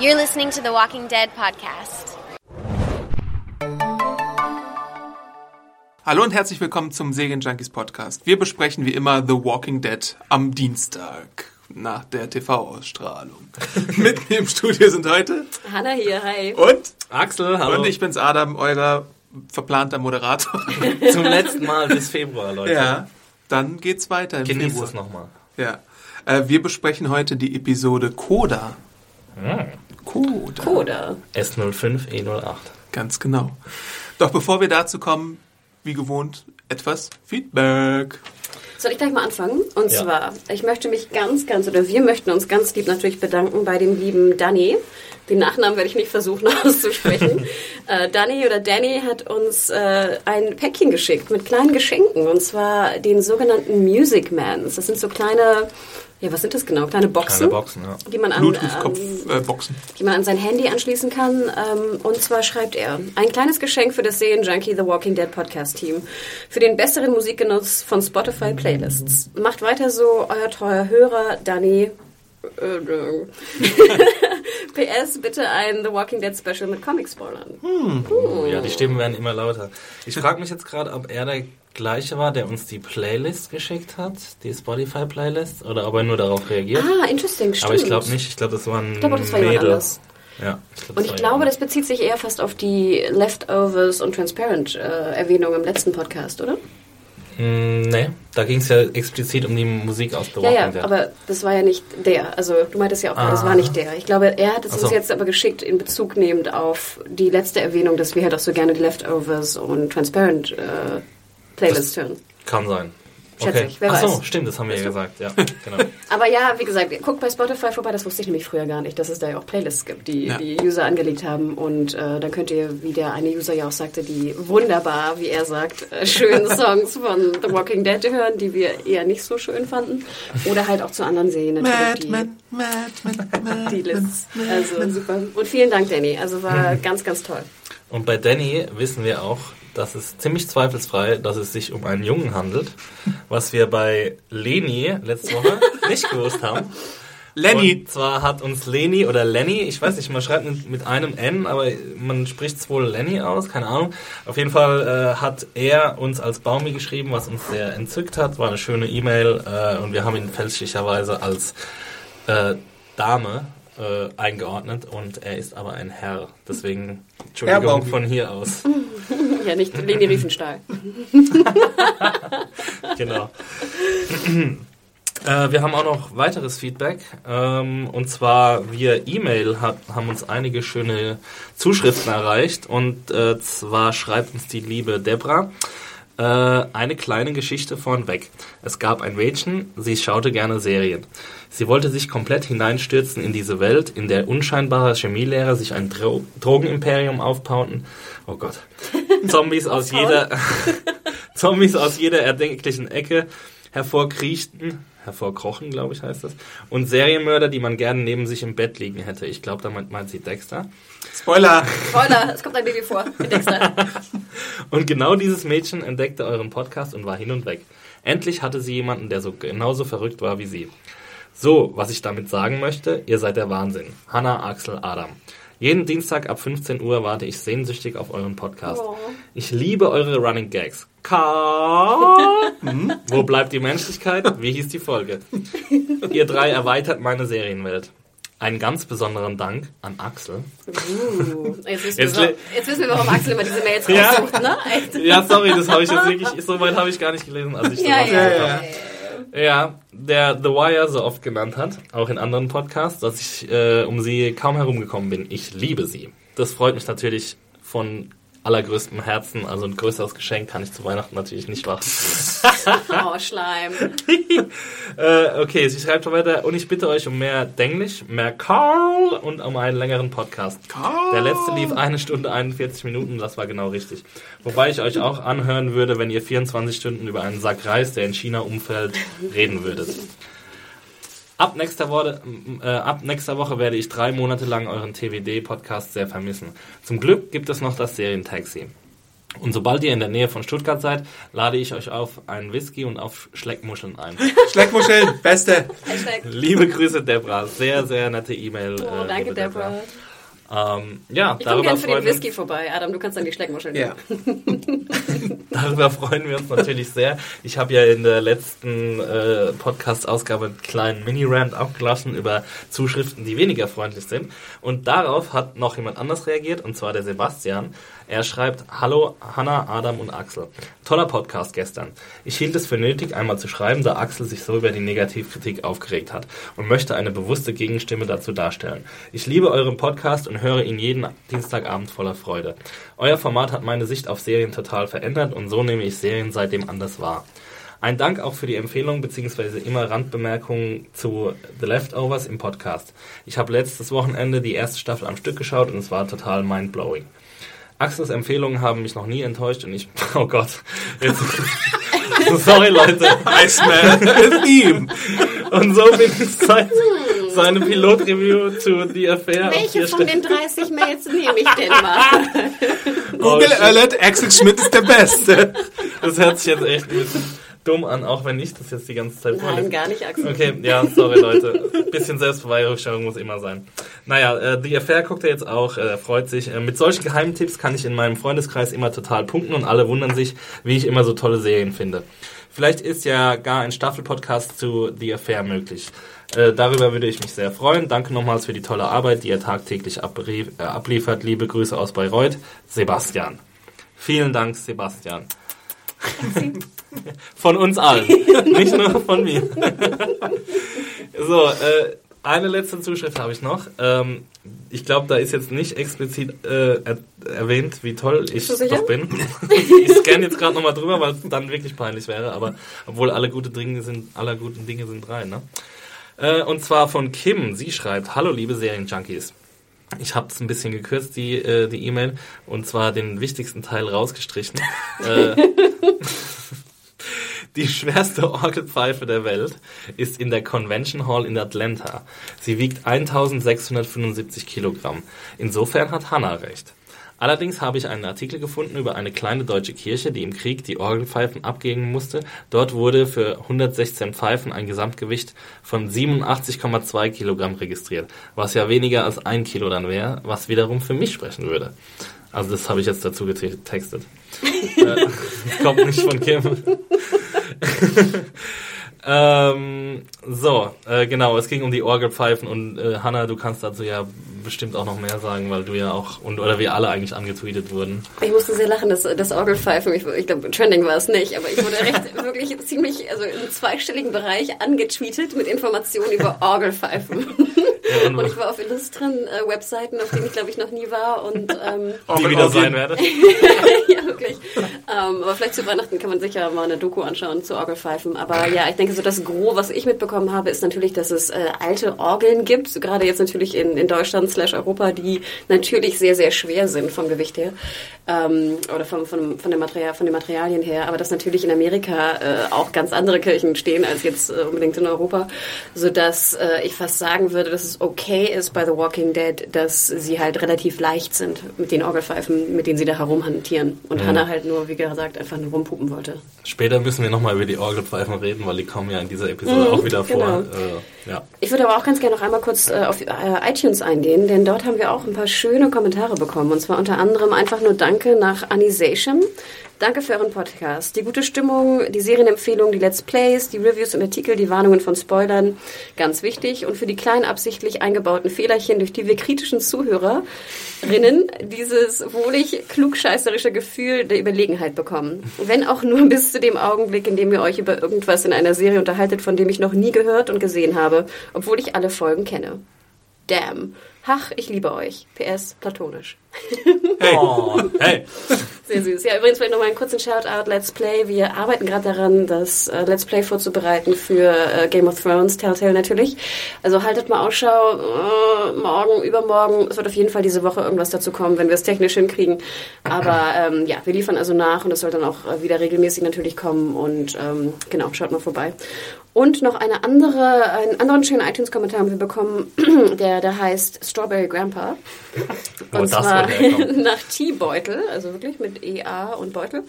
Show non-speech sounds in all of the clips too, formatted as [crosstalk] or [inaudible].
You're listening to the Walking Dead podcast. Hallo und herzlich willkommen zum Serienjunkies Podcast. Wir besprechen wie immer The Walking Dead am Dienstag nach der TV-Ausstrahlung. [laughs] Mit mir im Studio sind heute Hanna hier, hi. und Axel, hallo. und ich bin's Adam, euer verplanter Moderator. [laughs] Zum letzten Mal bis Februar, Leute. ja, dann geht's weiter. Im Genießt Februar. es nochmal. Ja, äh, wir besprechen heute die Episode Coda. Coda. Coda. S05E08. Ganz genau. Doch bevor wir dazu kommen, wie gewohnt, etwas Feedback. Soll ich gleich mal anfangen? Und Ja. zwar, ich möchte mich ganz, ganz, oder wir möchten uns ganz lieb natürlich bedanken bei dem lieben Danny. Den Nachnamen werde ich nicht versuchen [laughs] auszusprechen. [laughs] äh, Danny oder Danny hat uns äh, ein Päckchen geschickt mit kleinen Geschenken. Und zwar den sogenannten Music Mans. Das sind so kleine, ja, was sind das genau? Kleine Boxen. Kleine Boxen, ja. Die man an, ähm, Bluetooth-Kopfboxen. die man an sein Handy anschließen kann. Ähm, und zwar schreibt er, ein kleines Geschenk für das Serienjunkie The Walking Dead Podcast Team. Für den besseren Musikgenuss von Spotify Playlists. Macht weiter so, euer treuer Hörer Danny. Äh, äh. [laughs] PS, bitte ein The Walking Dead Special mit Comic-Spoilern. Oh, ja, die Stimmen werden immer lauter. Ich frage mich jetzt gerade, ob er der gleiche war, der uns die Playlist geschickt hat, die Spotify-Playlist, oder ob er nur darauf reagiert. Ah, interesting, stimmt. Aber ich glaube nicht. Ich glaube, das waren Ich glaube, das war Mädel. anders. Ja, ich glaub, Und ich war glaube, das bezieht sich eher fast auf die Leftovers und Transparent äh, Erwähnung im letzten Podcast, oder? Mm, nee, da ging es ja explizit um die Musik aus The Ja, Walking ja, Dead. aber das war ja nicht der. Also du meintest ja auch, das Ah. war nicht der. Ich glaube, er hat es Ach uns so. jetzt aber geschickt in Bezug nehmend auf die letzte Erwähnung, dass wir halt auch so gerne die Leftovers und Transparent äh, Playlist hören. Kann sein. Schätze Okay. ich, wer Ach so, weiß. stimmt, das haben wir ja gesagt. Ja, [laughs] genau. Aber ja, wie gesagt, guckt bei Spotify vorbei, das wusste ich nämlich früher gar nicht, dass es da ja auch Playlists gibt, die Ja. die User angelegt haben. Und äh, dann könnt ihr, wie der eine User ja auch sagte, die wunderbar, wie er sagt, äh, schönen [laughs] Songs von The Walking Dead hören, die wir eher nicht so schön fanden. Oder halt auch zu anderen Serien natürlich. die, Madman, Madman, Madman. [laughs] die Lists. Also super. Und vielen Dank, Danny. Also war ganz, ganz toll. Und bei Danny wissen wir auch, dass es ziemlich zweifelsfrei, dass es sich um einen Jungen handelt, was wir bei Leni letzte Woche [laughs] nicht gewusst haben. Lenny. Und zwar hat uns Leni oder Lenny, ich weiß nicht, man schreibt mit, einem N, aber man spricht es wohl Lenny aus, keine Ahnung. Auf jeden Fall äh, hat er uns als Baumi geschrieben, was uns sehr entzückt hat. War eine schöne E-Mail äh, und wir haben ihn fälschlicherweise als äh, Dame äh, eingeordnet und er ist aber ein Herr. Deswegen Entschuldigung Herr von hier aus. [laughs] Ja, nicht Leni Riefenstahl. [laughs] genau. Äh, wir haben auch noch weiteres Feedback. Ähm, und zwar via E-Mail haben uns einige schöne Zuschriften erreicht. Und äh, zwar schreibt uns die liebe Debra äh, eine kleine Geschichte vornweg. Es gab ein Mädchen, sie schaute gerne Serien. Sie wollte sich komplett hineinstürzen in diese Welt, in der unscheinbare Chemielehrer sich ein Dro Drogenimperium aufbauten. Oh Gott. [laughs] Zombies aus jeder [laughs] Zombies aus jeder erdenklichen Ecke hervorkriechten, hervorkrochen, glaube ich, heißt das, und Serienmörder, die man gerne neben sich im Bett liegen hätte. Ich glaube, damit meint sie Dexter. Spoiler. Spoiler, es kommt ein Baby vor. Mit Dexter. [laughs] Und genau dieses Mädchen entdeckte euren Podcast und war hin und weg. Endlich hatte sie jemanden, der so genauso verrückt war wie sie. So, was ich damit sagen möchte, ihr seid der Wahnsinn. Hanna, Axel, Adam. Jeden Dienstag ab 15 Uhr warte ich sehnsüchtig auf euren Podcast. Oh. Ich liebe eure Running Gags. Ka [laughs] hm? Wo bleibt die Menschlichkeit? Wie hieß die Folge? Ihr drei erweitert meine Serienwelt. Einen ganz besonderen Dank an Axel. Uh, jetzt, wissen Jetzt wir, jetzt wissen wir, warum Axel immer diese Mails [laughs] Ja. raussucht, ne? Echt? Ja, sorry, das habe ich jetzt wirklich, so weit habe ich gar nicht gelesen, als ich Ja, sowas ja, gehört ja. Ja, der The Wire so oft genannt hat, auch in anderen Podcasts, dass ich äh, um sie kaum herumgekommen bin. Ich liebe sie. Das freut mich natürlich von allergrößtem Herzen. Also ein größeres Geschenk kann ich zu Weihnachten natürlich nicht machen. [laughs] Oh, Schleim. [laughs] äh, okay, sie schreibt weiter. Und ich bitte euch um mehr Denglisch, mehr Carl und um einen längeren Podcast. Carl. Der letzte lief eine Stunde 41 Minuten, das war genau richtig. Wobei ich euch auch anhören würde, wenn ihr 24 Stunden über einen Sack Reis, der in China umfällt, reden würdet. Ab nächster, Woche, äh, ab nächster Woche werde ich drei Monate lang euren TWD-Podcast sehr vermissen. Zum Glück gibt es noch das Serientaxi. Und sobald ihr in der Nähe von Stuttgart seid, lade ich euch auf einen Whisky und auf Schleckmuscheln ein. [laughs] Schleckmuscheln, beste. Liebe Grüße, Deborah. Sehr, sehr nette E-Mail. Oh, äh, danke, liebe Deborah. Ähm, ja, Ich komme darüber gerne für den Whisky vorbei. Adam, du kannst dann die Schleckmuscheln Ja. [laughs] [laughs] darüber freuen wir uns natürlich sehr. Ich habe ja in der letzten äh, Podcast-Ausgabe einen kleinen Mini-Rant abgelassen über Zuschriften, die weniger freundlich sind. Und darauf hat noch jemand anders reagiert, und zwar der Sebastian. Er schreibt, Hallo Hanna, Adam und Axel. Toller Podcast gestern. Ich hielt es für nötig, einmal zu schreiben, da Axel sich so über die Negativkritik aufgeregt hat und möchte eine bewusste Gegenstimme dazu darstellen. Ich liebe euren Podcast und höre ihn jeden Dienstagabend voller Freude. Euer Format hat meine Sicht auf Serien total verändert und so nehme ich Serien seitdem anders wahr. Ein Dank auch für die Empfehlung bzw. immer Randbemerkungen zu The Leftovers im Podcast. Ich habe letztes Wochenende die erste Staffel am Stück geschaut und es war total mindblowing. Axels Empfehlungen haben mich noch nie enttäuscht und ich, [laughs] oh Gott, jetzt, [laughs] sorry Leute, Iceman with [laughs] ihm. und so bin ich seit seinem Pilotreview zu The Affair Welche von den 30 Mails nehme ich denn mal? Google shit. Alert, Axel Schmidt ist der Beste. Das hört sich jetzt echt ein bisschen dumm an, auch wenn ich das jetzt die ganze Zeit Nein, vorlese. gar nicht, Axel. Okay, ja, sorry Leute. Bisschen Selbstverweigerung muss immer sein. Naja, äh, The Affair guckt er jetzt auch, äh, freut sich. Äh, mit solchen Geheimtipps kann ich in meinem Freundeskreis immer total punkten und alle wundern sich, wie ich immer so tolle Serien finde. Vielleicht ist ja gar ein Staffelpodcast zu The Affair möglich. Äh, darüber würde ich mich sehr freuen. Danke nochmals für die tolle Arbeit, die ihr tagtäglich äh, abliefert. Liebe Grüße aus Bayreuth, Sebastian. Vielen Dank, Sebastian. [laughs] Von uns allen, nicht nur von mir. [laughs] so, äh, eine letzte Zuschrift habe ich noch. Ähm, ich glaube, da ist jetzt nicht explizit äh, er erwähnt, wie toll ich doch bin. [laughs] ich scanne jetzt gerade nochmal drüber, weil es dann wirklich peinlich wäre. Aber obwohl alle gute Dinge sind, aller guten Dinge sind drei, ne? Äh, und zwar von Kim. Sie schreibt: Hallo, liebe Serienjunkies. Ich habe es ein bisschen gekürzt, die äh, die E-Mail, und zwar den wichtigsten Teil rausgestrichen. [laughs] äh, [laughs] die schwerste Orgelpfeife der Welt ist in der Convention Hall in Atlanta. Sie wiegt 1675 Kilogramm. Insofern hat Hannah recht. Allerdings habe ich einen Artikel gefunden über eine kleine deutsche Kirche, die im Krieg die Orgelpfeifen abgeben musste. Dort wurde für 116 Pfeifen ein Gesamtgewicht von 87,2 Kilogramm registriert, was ja weniger als ein Kilo dann wäre, was wiederum für mich sprechen würde. Also das habe ich jetzt dazu getextet. [laughs] äh, [laughs] kommt nicht von Kim. [laughs] ähm, so, äh, genau, es ging um die Orgelpfeifen und äh, Hanna, du kannst dazu ja bestimmt auch noch mehr sagen, weil du ja auch, und oder wir alle eigentlich angetweetet wurden. Ich musste sehr lachen, das, das Orgelpfeifen, ich, ich glaube, Trending war es nicht, aber ich wurde recht, [laughs] wirklich ziemlich, also im zweistelligen Bereich angetweetet mit Informationen über Orgelpfeifen. [laughs] Ja, und, ich war auf illustren äh, Webseiten, auf denen ich glaube ich noch nie war und ähm, [laughs] die wieder sein werde. [laughs] ja wirklich. Ähm, aber vielleicht zu Weihnachten kann man sicher mal eine Doku anschauen zu Orgelpfeifen. Aber ja, ich denke so das Gros, was ich mitbekommen habe, ist natürlich, dass es äh, alte Orgeln gibt, so gerade jetzt natürlich in, in Deutschland slash Europa, die natürlich sehr sehr schwer sind vom Gewicht her ähm, oder vom, von, von, der Material, von den Materialien her. Aber dass natürlich in Amerika äh, auch ganz andere Kirchen stehen als jetzt äh, unbedingt in Europa, so dass äh, ich fast sagen würde, dass es okay ist bei The Walking Dead, dass sie halt relativ leicht sind mit den Orgelpfeifen, mit denen sie da herumhantieren. Und Hannah halt nur, wie gesagt, einfach nur rumpupen wollte. Später müssen wir nochmal über die Orgelpfeifen reden, weil die kommen ja in dieser Episode auch wieder vor. genau. Äh, ja. Ich würde aber auch ganz gerne noch einmal kurz äh, auf äh, iTunes eingehen, denn dort haben wir auch ein paar schöne Kommentare bekommen. Und zwar unter anderem einfach nur Danke nach Anisation. Danke für euren Podcast. Die gute Stimmung, die Serienempfehlungen, die Let's Plays, die Reviews und Artikel, die Warnungen von Spoilern, ganz wichtig. Und für die kleinen absichtlich eingebauten Fehlerchen, durch die wir kritischen Zuhörerinnen dieses wohlig klugscheißerische Gefühl der Überlegenheit bekommen. Wenn auch nur bis zu dem Augenblick, in dem ihr euch über irgendwas in einer Serie unterhaltet, von dem ich noch nie gehört und gesehen habe, obwohl ich alle Folgen kenne. Damn. Hach, ich liebe euch. PS, platonisch. Oh, hey. Sehr süß. Ja, übrigens vielleicht nochmal einen kurzen Shoutout, Let's Play. Wir arbeiten gerade daran, das äh, Let's Play vorzubereiten für äh, Game of Thrones, Telltale natürlich. Also haltet mal Ausschau, äh, morgen, übermorgen. Es wird auf jeden Fall diese Woche irgendwas dazu kommen, wenn wir es technisch hinkriegen. Aber [clears throat] ähm, ja, wir liefern also nach und es soll dann auch äh, wieder regelmäßig natürlich kommen. Und ähm, genau, schaut mal vorbei. Und noch eine andere, einen anderen schönen iTunes-Kommentar haben wir bekommen, [clears throat] der, der heißt Strawberry Grandpa. Und das zwar herkommt. [laughs] nach T-Beutel, also wirklich mit EA und Beutel.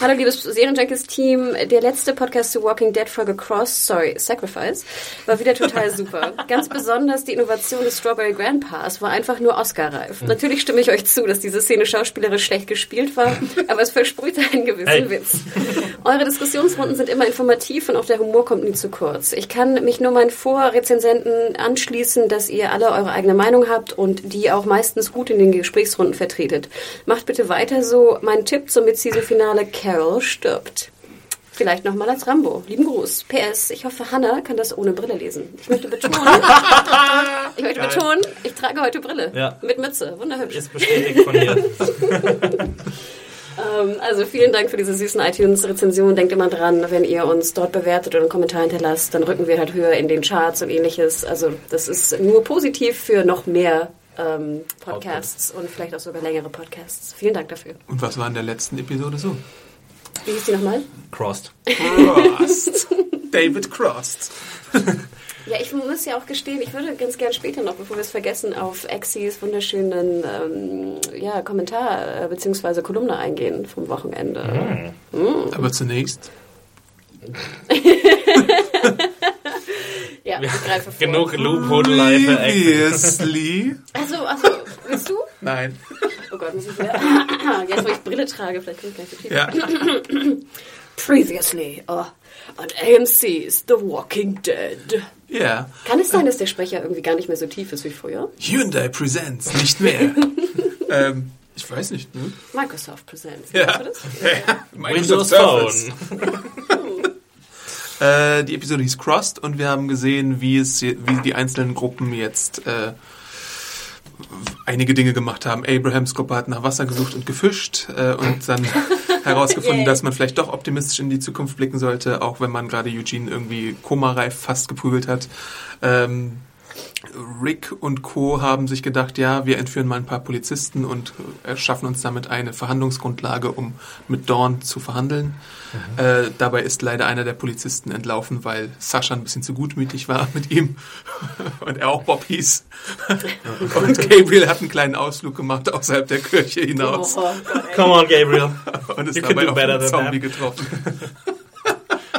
Hallo liebes Serienjunkies-Team, der letzte Podcast zu Walking Dead Folge Cross, sorry, Sacrifice, war wieder total [laughs] super. Ganz besonders die Innovation des Strawberry Grandpas war einfach nur Oscar-reif. Natürlich stimme ich euch zu, dass diese Szene schauspielerisch schlecht gespielt war, [laughs] aber es versprühte einen gewissen Hey. Witz. Eure Diskussionsrunden sind immer informativ und auch der Humor kommt nie zu kurz. Ich kann mich nur meinen Vorrezensenten anschließen, dass ihr alle eure eigene Meinung habt und die auch meistens gut in den Gesprächsrunden vertretet. Macht bitte weiter so. Mein Tipp zum Mid-Season-Finale, Carol stirbt. Vielleicht nochmal als Rambo. Lieben Gruß. PS, ich hoffe, Hannah kann das ohne Brille lesen. Ich möchte betonen, [laughs] ich möchte betonen, ich trage heute Brille. Ja. Mit Mütze. Wunderhübsch. Ist bestätigt von mir. [laughs] Ähm, also vielen Dank für diese süßen iTunes-Rezensionen. Denkt immer dran, wenn ihr uns dort bewertet oder einen Kommentar hinterlasst, dann rücken wir halt höher in den Charts und ähnliches. Also das ist nur positiv für noch mehr ähm, Podcasts und vielleicht auch sogar längere Podcasts. Vielen Dank dafür. Und was war in der letzten Episode so? Wie hieß die nochmal? Crossed. Crossed. [laughs] David Crossed. [laughs] Ja, ich muss ja auch gestehen, ich würde ganz gern später noch, bevor wir es vergessen, auf Exis wunderschönen ähm, ja, Kommentar äh, bzw. Kolumne eingehen vom Wochenende. Aber zunächst. [laughs] Ja, ich greife vor. Genug Loophole-Life. Previously. Also, also, willst du? Nein. Oh Gott, muss ich wieder. [coughs] Jetzt, wo ich Brille trage, vielleicht kann ich gleich so tief. Ja. [coughs] Previously uh, on AMC's The Walking Dead. Ja. Kann es sein, dass der Sprecher irgendwie gar nicht mehr so tief ist wie früher? Hyundai Presents, nicht mehr. [laughs] ähm, ich weiß nicht, ne? Microsoft Presents. Ja. Das? [laughs] Windows. Phone. [laughs] Äh, die Episode hieß Crossed und wir haben gesehen, wie es, wie die einzelnen Gruppen jetzt äh, einige Dinge gemacht haben. Abrahams Gruppe hat nach Wasser gesucht und gefischt äh, und dann [laughs] herausgefunden, Yay. dass man vielleicht doch optimistisch in die Zukunft blicken sollte, auch wenn man gerade Eugene irgendwie komareif fast geprügelt hat. Ähm, Rick und Co. haben sich gedacht, ja, wir entführen mal ein paar Polizisten und äh, schaffen uns damit eine Verhandlungsgrundlage, um mit Dawn zu verhandeln. Äh, dabei ist leider einer der Polizisten entlaufen, weil Sascha ein bisschen zu gutmütig war mit ihm [laughs] und er auch Bob hieß. und Gabriel hat einen kleinen Ausflug gemacht außerhalb der Kirche Oh, hinaus Gott, ey. Come on, Gabriel. [laughs] und ist you can dabei do auf better einen than Zombie that. getroffen.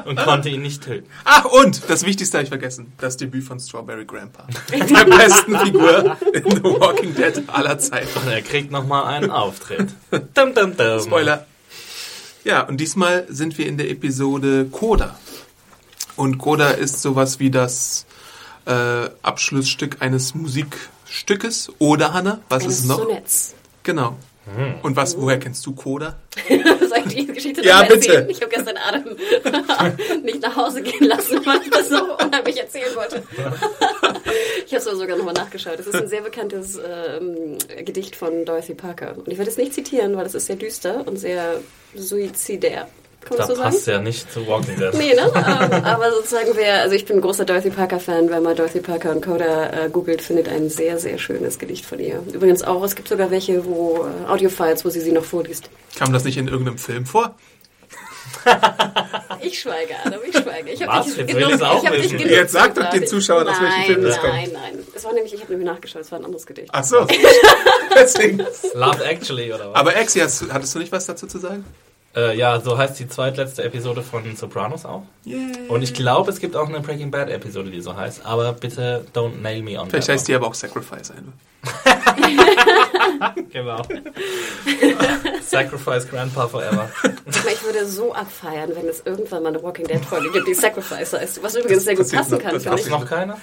[laughs] Und konnte ihn nicht töten. Ach, und das Wichtigste habe ich vergessen. Das Debüt von Strawberry Grandpa. [laughs] Der besten Figur in The Walking Dead aller Zeiten. Und er kriegt nochmal einen Auftritt. [laughs] Dum, dum, dum. Spoiler. Ja, und diesmal sind wir in der Episode Coda. Und Coda ist sowas wie das äh, Abschlussstück eines Musikstückes. Oder, Hanna? Was Eines ist es noch? Sonetts. Genau. Und was, woher kennst du Coda? [laughs] Soll ich die Geschichte Ja, erzählen? bitte. Ich habe gestern Adam [laughs] nicht nach Hause gehen lassen, weil ich das so unheimlich erzählen wollte. [laughs] ich habe es sogar nochmal nachgeschaut. Es ist ein sehr bekanntes ähm, Gedicht von Dorothy Parker. Und ich werde es nicht zitieren, weil es ist sehr düster und sehr suizidär. Kann man Da das so sagen? passt ja nicht zu Walking Dead. Nee, ne? Ähm, Aber sozusagen wer, also ich bin ein großer Dorothy Parker-Fan, wer mal Dorothy Parker und Coda äh, googelt, findet ein sehr, sehr schönes Gedicht von ihr. Übrigens auch, es gibt sogar welche, wo äh, Audiofiles, wo sie sie noch vorliest. Kam das nicht in irgendeinem Film vor? [laughs] Ich schweige, Adam, ich schweige. Ich hab Was? nicht Jetzt genug- will ich's auch ich hab nicht wissen. genug Jetzt sag doch den Zuschauern, aus welchem Film das kommt. Nein, nein, Es war nämlich, ich habe nämlich nachgeschaut, es war ein anderes Gedicht. Ach so. [laughs] Deswegen. Love Actually oder was? Aber Exi, hattest du nicht was dazu zu sagen? Äh, ja, so heißt die zweitletzte Episode von Sopranos auch. Und ich glaube, es gibt auch eine Breaking Bad Episode, die so heißt. Aber bitte don't nail me on Vielleicht heißt die aber auch Sacrifice einfach. one. [laughs] Genau. [laughs] Sacrifice Grandpa Forever. Aber ich würde so abfeiern, wenn es irgendwann mal eine Walking Dead Folge gibt, die Sacrifice heißt. Was übrigens sehr gut passen noch, kann, das Gab's ich. noch keiner?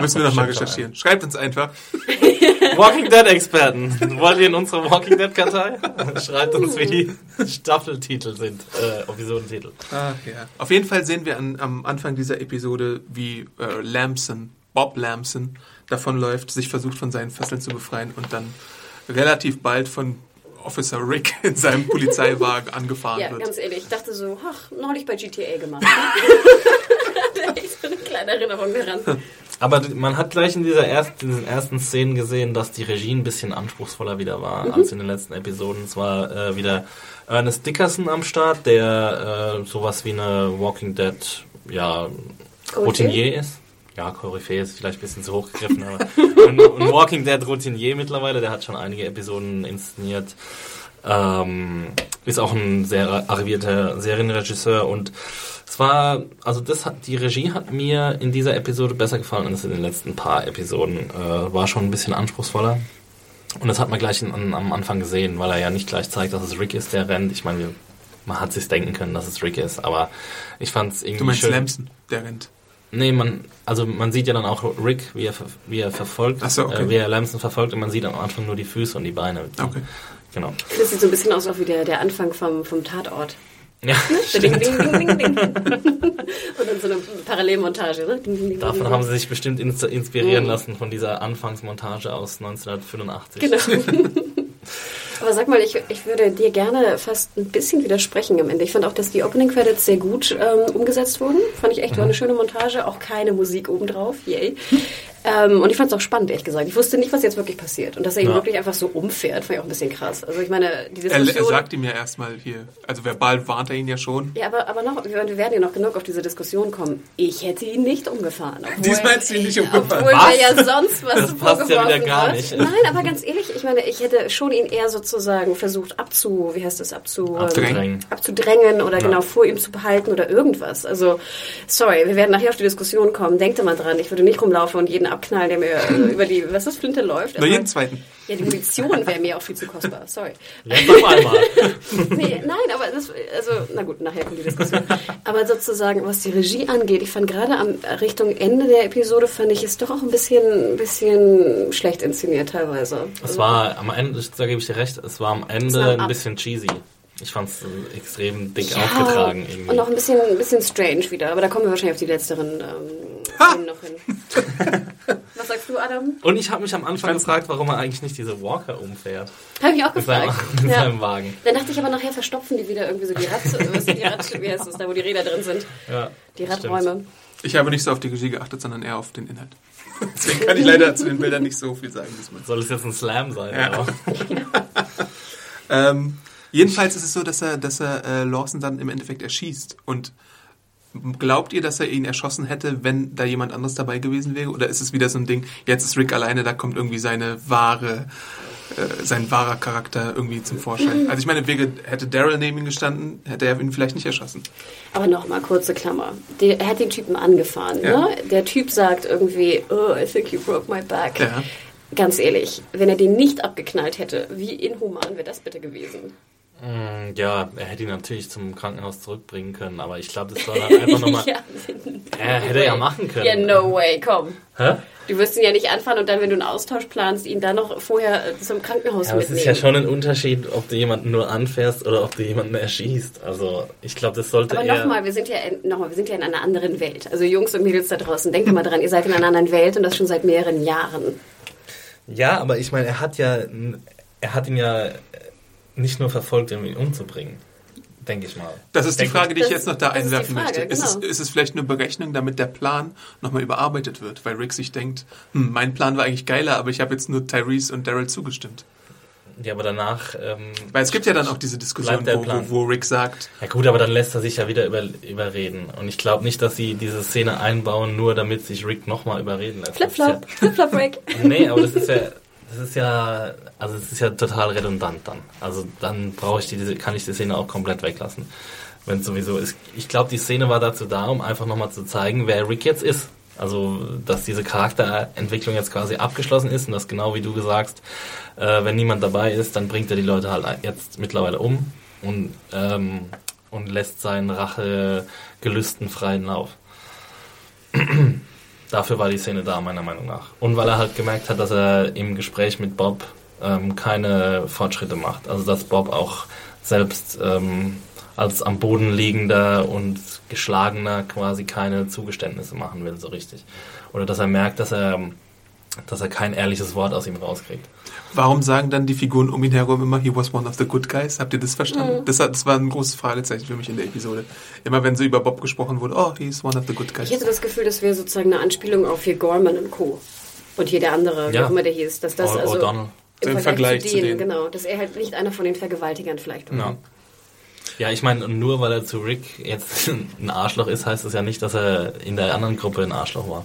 Müssen wir Gab's noch mal bestimmt recherchieren. Schreibt uns einfach. [laughs] Walking Dead Experten. Wollt ihr in unsere Walking Dead Kartei? [laughs] Schreibt uns, wie die Staffeltitel sind. Äh, Episodentitel. Ach ja. Auf jeden Fall sehen wir an, am Anfang dieser Episode, wie äh, Lamson Bob Lamson davonläuft, sich versucht von seinen Fesseln zu befreien und dann relativ bald von Officer Rick [laughs] in seinem Polizeiwagen angefahren Ja, wird. ganz ehrlich, ich dachte so, ach, neulich bei GTA gemacht. da hatte ich so eine kleine Erinnerung daran. Aber man hat gleich in dieser ersten, diesen ersten Szenen gesehen, dass die Regie ein bisschen anspruchsvoller wieder war Mhm. als in den letzten Episoden. Es war äh, wieder Ernest Dickerson am Start, der äh, sowas wie eine Walking Dead ja, Routinier ist. Ja, Koryphäe ist vielleicht ein bisschen zu hoch gegriffen, aber [laughs] ein, ein Walking Dead Routinier mittlerweile, der hat schon einige Episoden inszeniert. Ähm, ist auch ein sehr arrivierter Serienregisseur und es war, also das hat, die Regie hat mir in dieser Episode besser gefallen als in den letzten paar Episoden. Äh, war schon ein bisschen anspruchsvoller. Und das hat man gleich in, an, am Anfang gesehen, weil er ja nicht gleich zeigt, dass es Rick ist, der rennt. Ich meine, man hat sich denken können, dass es Rick ist, aber ich fand es irgendwie Du meinst schön. Lamson, der rennt. Nee, man, also man sieht ja dann auch Rick, wie er, wie er verfolgt, so, okay. äh, wie er Lamson verfolgt und man sieht am Anfang nur die Füße und die Beine. Okay. Genau. Das sieht so ein bisschen aus auch wie der, der Anfang vom, vom Tatort. Ja, [laughs] Ding, ding, ding, ding, ding. [laughs] Und dann so eine Parallelmontage. Ne? Davon haben sie sich bestimmt ins inspirieren Mhm. lassen von dieser Anfangsmontage aus 1985. Genau. [laughs] Aber sag mal, ich, ich würde dir gerne fast ein bisschen widersprechen am Ende. Ich fand auch, dass die Opening Credits sehr gut ähm, umgesetzt wurden. Fand ich echt, war eine schöne Montage. Auch keine Musik obendrauf. Yay. Ähm, und ich fand es auch spannend, ehrlich gesagt. Ich wusste nicht, was jetzt wirklich passiert. Und dass er ihn Ja. wirklich einfach so umfährt, fand ich auch ein bisschen krass. Also ich meine, die Er, Diskussion... er sagt ihm ja erstmal hier, also verbal warnt er ihn ja schon. ja, aber, aber noch, wir wir werden ja noch genug auf diese Diskussion kommen. Ich hätte ihn nicht umgefahren. Diesmal hättest du ihn nicht umgefahren. Obwohl Was? ja sonst was Das passt ja wieder gar wird. nicht. Nein, aber ganz ehrlich, ich meine, ich hätte schon ihn eher sozusagen versucht abzu, wie heißt das, abzu, Abzudrängen. abzudrängen oder genau vor ihm zu behalten oder irgendwas. Also, sorry, wir werden nachher auf die Diskussion kommen. Denkt immer dran, ich würde nicht rumlaufen und jeden abknallen, der mir äh, [laughs] über die, was ist, Flinte läuft. Nur jeden zweiten. Ja, die Munition wäre mir auch viel zu kostbar. Sorry. Jetzt auf einmal. [laughs] Nee, nein, aber das, also, na gut, nachher kommt die Diskussion. Aber sozusagen, was die Regie angeht, ich fand gerade am Richtung Ende der Episode, fand ich es doch auch ein bisschen, ein bisschen schlecht inszeniert teilweise. Es war am Ende, da gebe ich dir recht, es war am Ende war ein bisschen cheesy. Ich fand es extrem dick Ja, aufgetragen irgendwie. Und auch ein bisschen, ein bisschen strange wieder, aber da kommen wir wahrscheinlich auf die letzteren ähm, noch hin. [laughs] Was sagst du, Adam? Und ich habe mich am Anfang gefragt, warum er eigentlich nicht diese Walker umfährt. Habe ich auch Mit seinem, gefragt. [laughs] mit Ja. seinem Wagen. Dann dachte ich aber nachher verstopfen die wieder irgendwie so die Rad, was ist die Rad, wie heißt das da, wo die Räder drin sind? Ja, Die stimmt. Radräume. Ich habe nicht so auf die Regie geachtet, sondern eher auf den Inhalt. [laughs] Deswegen kann ich leider zu den Bildern nicht so viel sagen diesmal. Soll es jetzt ein Slam sein? Ja. Ähm, jedenfalls ist es so, dass er, dass er äh, Lawson dann im Endeffekt erschießt. Und glaubt ihr, dass er ihn erschossen hätte, wenn da jemand anderes dabei gewesen wäre? Oder ist es wieder so ein Ding, jetzt ist Rick alleine, da kommt irgendwie seine wahre, äh, sein wahrer Charakter irgendwie zum Vorschein? Also ich meine, wäre, hätte Daryl neben ihm gestanden, hätte er ihn vielleicht nicht erschossen. Aber nochmal, kurze Klammer. Der, er hat den Typen angefahren. Ja. Ne? Der Typ sagt irgendwie, oh, I think you broke my back. Ja. Ganz ehrlich, wenn er den nicht abgeknallt hätte, wie inhuman wäre das bitte gewesen? Mm, Ja, er hätte ihn natürlich zum Krankenhaus zurückbringen können, aber ich glaube, das war dann [laughs] einfach nochmal. ja. [laughs] Er hätte er ja machen können. Ja, no way, komm. Hä? Du wirst ihn ja nicht anfahren und dann, wenn du einen Austausch planst, ihn dann noch vorher äh, zum Krankenhaus Ja, aber es mitnehmen. ist ja schon ein Unterschied, ob du jemanden nur anfährst oder ob du jemanden erschießt. Also ich glaube, das sollte Aber eher... nochmal, wir sind ja in, noch mal, wir sind ja in einer anderen Welt. Also Jungs und Mädels da draußen, denkt mal dran, ihr seid in einer anderen Welt und das schon seit mehreren Jahren. Ja, aber ich meine, er hat ja, er hat ihn ja nicht nur verfolgt, um ihn umzubringen, denke ich mal. Das ist die Denke- Frage, die ich jetzt noch da einwerfen Frage, möchte. Ist, es, genau. ist es vielleicht eine Berechnung, damit der Plan nochmal überarbeitet wird? Weil Rick sich denkt, hm, mein Plan war eigentlich geiler, aber ich habe jetzt nur Tyrese und Daryl zugestimmt. Ja, aber danach. Ähm, Weil es gibt ja dann auch diese Diskussion, wo, Plan. wo, wo Rick sagt, ja gut, aber dann lässt er sich ja wieder über, überreden. Und ich glaube nicht, dass sie diese Szene einbauen, nur damit sich Rick nochmal überreden lässt. Das ist Flip-flop. Ja, nee, aber das ist ja, [laughs] das ist ja, also es ist ja total redundant dann. Also dann brauche ich die, kann ich die Szene auch komplett weglassen. Wenn es sowieso ist. Ich glaube, die Szene war dazu da, um einfach nochmal zu zeigen, wer Rick jetzt ist. Also, dass diese Charakterentwicklung jetzt quasi abgeschlossen ist und dass genau wie du gesagt, äh, wenn niemand dabei ist, dann bringt er die Leute halt jetzt mittlerweile um und, ähm, und lässt seinen Rachegelüsten freien Lauf. [clears throat] Dafür war die Szene da, meiner Meinung nach. Und weil er halt gemerkt hat, dass er im Gespräch mit Bob ähm, keine Fortschritte macht. Also dass Bob auch selbst ähm, als am Boden liegender und geschlagener quasi keine Zugeständnisse machen will, so richtig. Oder dass er merkt, dass er, dass er kein ehrliches Wort aus ihm rauskriegt. Warum sagen dann die Figuren um ihn herum immer, he was one of the good guys? Habt ihr das verstanden? Mhm. Das, das war ein großes Fragezeichen für mich in der Episode. Immer wenn so über Bob gesprochen wurde, oh, he's one of the good guys. Ich hatte das Gefühl, das wäre sozusagen eine Anspielung auf hier Gorman und Co. Und hier der andere, wie Ja. auch immer der hieß. Dass das O- also im Vergleich zu denen. Genau, dass er halt nicht einer von den Vergewaltigern vielleicht war. Ja. Ja, ich meine, nur weil er zu Rick jetzt ein Arschloch ist, heißt es ja nicht, dass er in der anderen Gruppe ein Arschloch war.